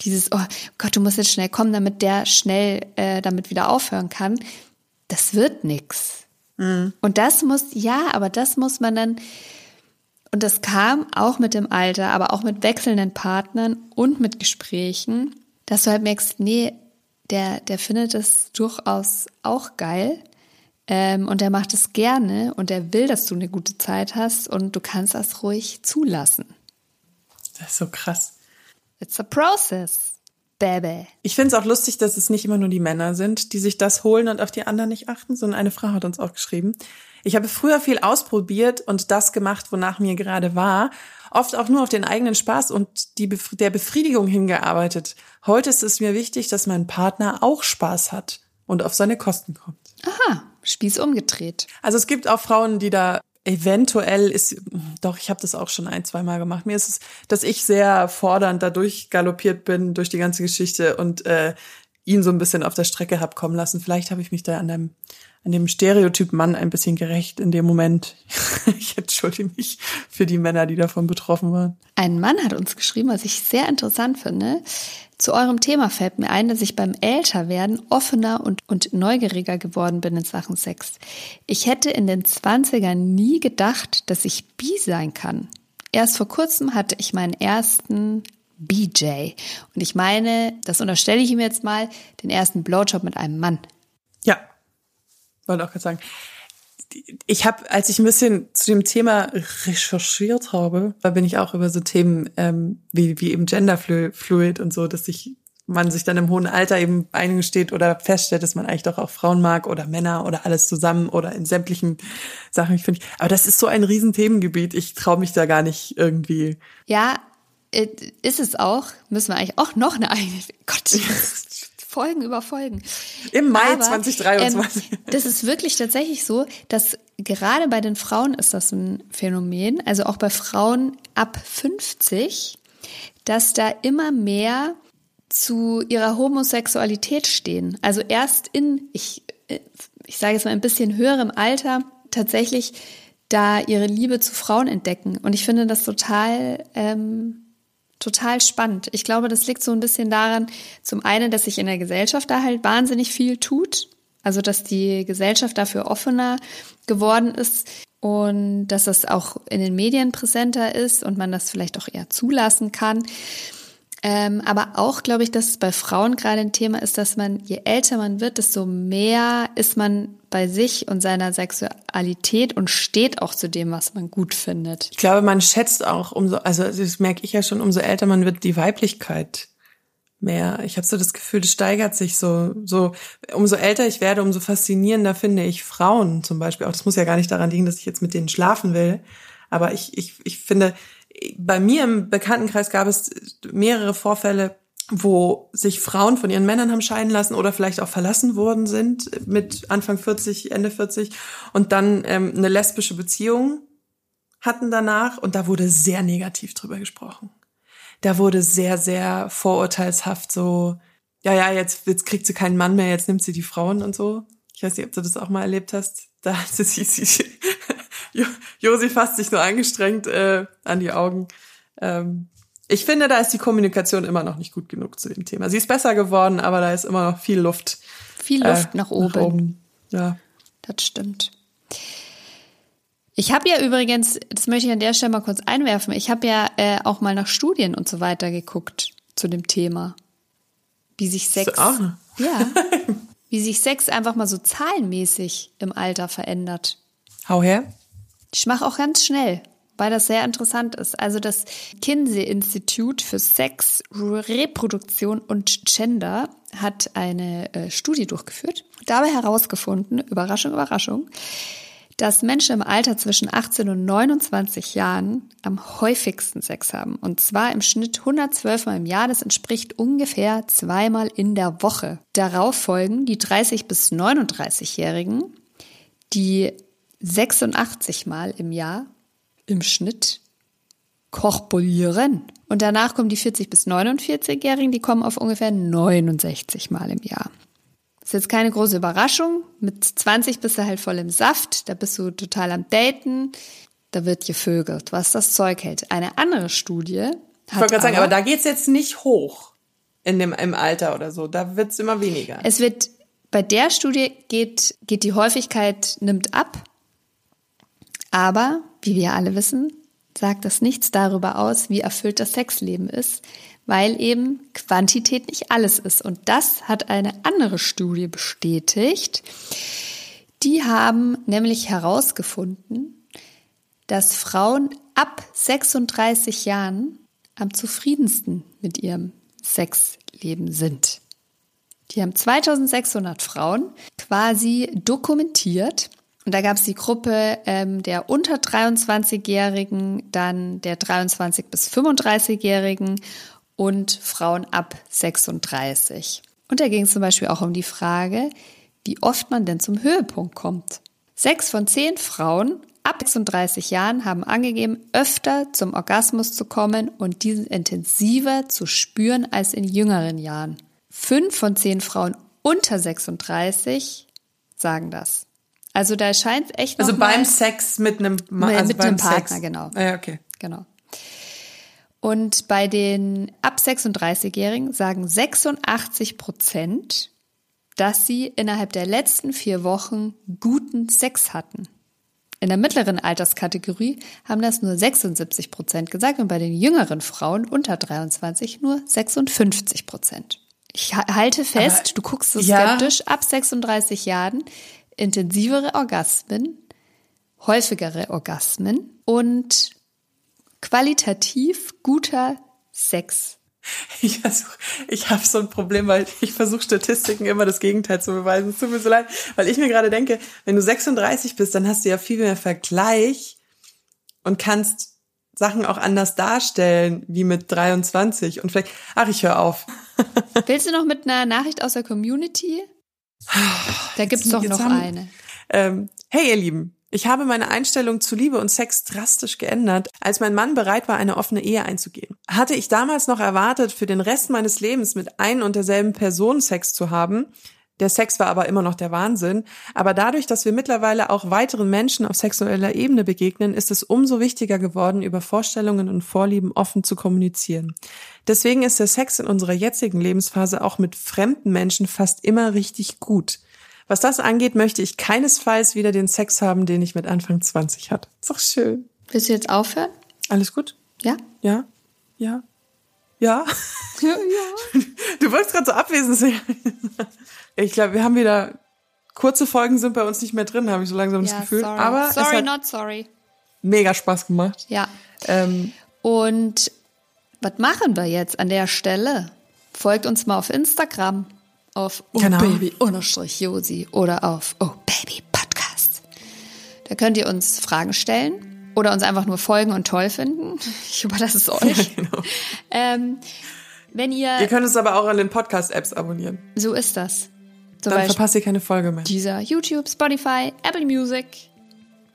Dieses, oh Gott, du musst jetzt schnell kommen, damit der schnell äh, damit wieder aufhören kann. Das wird nix. Mhm. Und das muss, ja, aber das muss man dann, und das kam auch mit dem Alter, aber auch mit wechselnden Partnern und mit Gesprächen, dass du halt merkst, nee, der, der findet es durchaus auch geil. Ähm, und der macht es gerne und der will, dass du eine gute Zeit hast und du kannst das ruhig zulassen. Das ist so krass. It's a process, baby. Ich finde es auch lustig, dass es nicht immer nur die Männer sind, die sich das holen und auf die anderen nicht achten, sondern eine Frau hat uns auch geschrieben. Ich habe früher viel ausprobiert und das gemacht, wonach mir gerade war oft auch nur auf den eigenen Spaß und die Bef der Befriedigung hingearbeitet. Heute ist es mir wichtig, dass mein Partner auch Spaß hat und auf seine Kosten kommt. Aha, Spieß umgedreht. Also es gibt auch Frauen, die da eventuell ist, doch, ich habe das auch schon ein, zwei Mal gemacht. Mir ist es, dass ich sehr fordernd dadurch galoppiert bin durch die ganze Geschichte und äh, ihn so ein bisschen auf der Strecke hab kommen lassen. Vielleicht habe ich mich da an dem an dem Stereotyp Mann ein bisschen gerecht in dem Moment. ich entschuldige mich für die Männer, die davon betroffen waren. Ein Mann hat uns geschrieben, was ich sehr interessant finde. Zu eurem Thema fällt mir ein, dass ich beim Älterwerden offener und, und neugieriger geworden bin in Sachen Sex. Ich hätte in den Zwanzigern nie gedacht, dass ich bi sein kann. Erst vor kurzem hatte ich meinen ersten BJ. Und ich meine, das unterstelle ich ihm jetzt mal, den ersten Blowjob mit einem Mann. Ja, wollte auch gerade sagen. Ich habe, als ich ein bisschen zu dem Thema recherchiert habe, da bin ich auch über so Themen ähm, wie, wie eben Genderfluid und so, dass sich man sich dann im hohen Alter eben eingesteht oder feststellt, dass man eigentlich doch auch Frauen mag oder Männer oder alles zusammen oder in sämtlichen Sachen. Ich finde, aber das ist so ein Riesenthemengebiet. Ich traue mich da gar nicht irgendwie. Ja, ist es auch. Müssen wir eigentlich auch noch eine eigene. Gott, Folgen über Folgen. Im Mai Aber, 2023. Ähm, das ist wirklich tatsächlich so, dass gerade bei den Frauen ist das ein Phänomen, also auch bei Frauen ab 50, dass da immer mehr zu ihrer Homosexualität stehen. Also erst in, ich, ich sage jetzt mal ein bisschen höherem Alter, tatsächlich da ihre Liebe zu Frauen entdecken. Und ich finde das total ähm, total spannend. Ich glaube, das liegt so ein bisschen daran, zum einen, dass sich in der Gesellschaft da halt wahnsinnig viel tut. Also, dass die Gesellschaft dafür offener geworden ist und dass das auch in den Medien präsenter ist und man das vielleicht auch eher zulassen kann. Ähm, aber auch glaube ich, dass es bei Frauen gerade ein Thema ist, dass man, je älter man wird, desto mehr ist man bei sich und seiner Sexualität und steht auch zu dem, was man gut findet. Ich glaube, man schätzt auch umso, also das merke ich ja schon, umso älter man wird, die Weiblichkeit mehr. Ich habe so das Gefühl, das steigert sich so, so, umso älter ich werde, umso faszinierender finde ich Frauen zum Beispiel. Auch das muss ja gar nicht daran liegen, dass ich jetzt mit denen schlafen will. Aber ich, ich, ich finde, bei mir im Bekanntenkreis gab es mehrere Vorfälle, wo sich Frauen von ihren Männern haben scheiden lassen oder vielleicht auch verlassen worden sind mit Anfang 40, Ende 40 und dann ähm, eine lesbische Beziehung hatten danach und da wurde sehr negativ drüber gesprochen. Da wurde sehr, sehr vorurteilshaft so, ja, ja, jetzt, jetzt kriegt sie keinen Mann mehr, jetzt nimmt sie die Frauen und so. Ich weiß nicht, ob du das auch mal erlebt hast. Da hat sie, sie, sie Josi fasst sich nur angestrengt äh, an die Augen. Ähm, ich finde, da ist die Kommunikation immer noch nicht gut genug zu dem Thema. Sie ist besser geworden, aber da ist immer noch viel Luft. Viel Luft äh, nach, oben. nach oben. Ja. Das stimmt. Ich habe ja übrigens, das möchte ich an der Stelle mal kurz einwerfen, ich habe ja äh, auch mal nach Studien und so weiter geguckt zu dem Thema. Wie sich Sex. Auch, ne? Ja. wie sich Sex einfach mal so zahlenmäßig im Alter verändert. Hau her. Ich mache auch ganz schnell weil das sehr interessant ist. Also das Kinsey-Institut für Sex, Reproduktion und Gender hat eine äh, Studie durchgeführt, dabei herausgefunden, Überraschung, Überraschung, dass Menschen im Alter zwischen 18 und 29 Jahren am häufigsten Sex haben. Und zwar im Schnitt 112 Mal im Jahr. Das entspricht ungefähr zweimal in der Woche. Darauf folgen die 30 bis 39-Jährigen, die 86 Mal im Jahr im Schnitt korpulieren. Und danach kommen die 40 bis 49-Jährigen, die kommen auf ungefähr 69 Mal im Jahr. Das ist jetzt keine große Überraschung. Mit 20 bist du halt voll im Saft, da bist du total am Daten, da wird gevögelt, was das Zeug hält. Eine andere Studie hat Ich wollte gerade sagen, aber da geht's jetzt nicht hoch in dem, im Alter oder so. Da wird's immer weniger. Es wird, bei der Studie geht, geht die Häufigkeit, nimmt ab. Aber, wie wir alle wissen, sagt das nichts darüber aus, wie erfüllt das Sexleben ist, weil eben Quantität nicht alles ist. Und das hat eine andere Studie bestätigt. Die haben nämlich herausgefunden, dass Frauen ab 36 Jahren am zufriedensten mit ihrem Sexleben sind. Die haben 2600 Frauen quasi dokumentiert und da gab es die Gruppe ähm, der unter 23-Jährigen, dann der 23 bis 35-Jährigen und Frauen ab 36. Und da ging es zum Beispiel auch um die Frage, wie oft man denn zum Höhepunkt kommt. Sechs von zehn Frauen ab 36 Jahren haben angegeben, öfter zum Orgasmus zu kommen und diesen intensiver zu spüren als in jüngeren Jahren. Fünf von zehn Frauen unter 36 sagen das. Also da scheint es echt Also beim Sex mit einem Ma also mit einem Partner, Sex. genau. Ah, ja, okay. Genau. Und bei den ab 36-Jährigen sagen 86 Prozent, dass sie innerhalb der letzten vier Wochen guten Sex hatten. In der mittleren Alterskategorie haben das nur 76 Prozent gesagt und bei den jüngeren Frauen unter 23 nur 56 Prozent. Ich halte fest, Aber, du guckst so skeptisch, ja. ab 36 Jahren intensivere Orgasmen, häufigere Orgasmen und qualitativ guter Sex. Ich, versuch, ich habe so ein Problem, weil ich versuche Statistiken immer das Gegenteil zu beweisen. Es tut mir so leid, weil ich mir gerade denke, wenn du 36 bist, dann hast du ja viel mehr Vergleich und kannst Sachen auch anders darstellen, wie mit 23. Und vielleicht, ach, ich höre auf. Willst du noch mit einer Nachricht aus der Community? Da gibt's doch noch haben, eine. Ähm, hey, ihr Lieben. Ich habe meine Einstellung zu Liebe und Sex drastisch geändert, als mein Mann bereit war, eine offene Ehe einzugehen. Hatte ich damals noch erwartet, für den Rest meines Lebens mit ein und derselben Person Sex zu haben, der Sex war aber immer noch der Wahnsinn. Aber dadurch, dass wir mittlerweile auch weiteren Menschen auf sexueller Ebene begegnen, ist es umso wichtiger geworden, über Vorstellungen und Vorlieben offen zu kommunizieren. Deswegen ist der Sex in unserer jetzigen Lebensphase auch mit fremden Menschen fast immer richtig gut. Was das angeht, möchte ich keinesfalls wieder den Sex haben, den ich mit Anfang 20 hatte. Ist doch schön. Willst du jetzt aufhören? Alles gut? Ja? Ja? Ja? Ja? Ja, ja. Du wolltest gerade so abwesend sein. Ich glaube, wir haben wieder kurze Folgen sind bei uns nicht mehr drin, habe ich so langsam ja, das Gefühl. Sorry. Aber sorry, not sorry. Mega Spaß gemacht. Ja. Ähm, Und was machen wir jetzt an der Stelle? Folgt uns mal auf Instagram auf oh genau. baby Josi oder auf oh baby Podcast. Da könnt ihr uns Fragen stellen oder uns einfach nur folgen und toll finden. Ich überlasse es euch. Ja, genau. ähm, Wenn ihr, Ihr könnt es aber auch an den Podcast-Apps abonnieren. so ist das. Zum Dann Beispiel verpasst ihr keine Folge mehr. dieser YouTube, Spotify, Apple Music.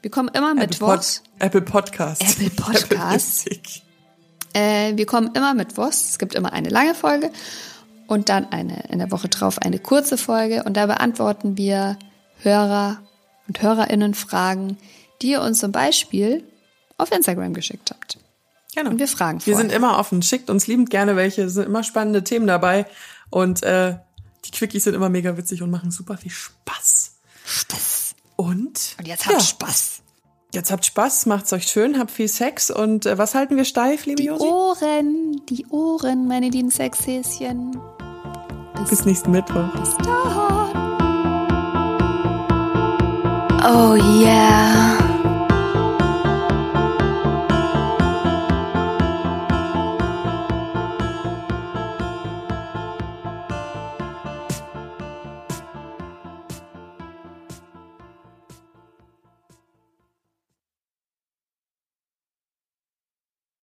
Wir kommen immer Apple, mittwochs. Pod, Apple Podcast. Apple Podcast. Apple. Äh, wir kommen immer mittwochs. Es gibt immer eine lange Folge und dann eine in der Woche drauf eine kurze Folge. Und da beantworten wir Hörer und Hörerinnen Fragen, die ihr uns zum Beispiel auf Instagram geschickt habt. Genau. Und wir fragen Wir vorher. sind immer offen. Schickt uns liebend gerne welche. Es sind immer spannende Themen dabei. Und äh, die Quickies sind immer mega witzig und machen super viel Spaß. Spaß. Und, Und jetzt habt ja, Spaß. jetzt habt Spaß, macht's euch schön, habt viel Sex. Und äh, was halten wir steif, liebe Die Josi? Ohren, die Ohren, meine lieben Sexhäschen. Bis nächsten Mittwoch. Bis dahin. Oh yeah.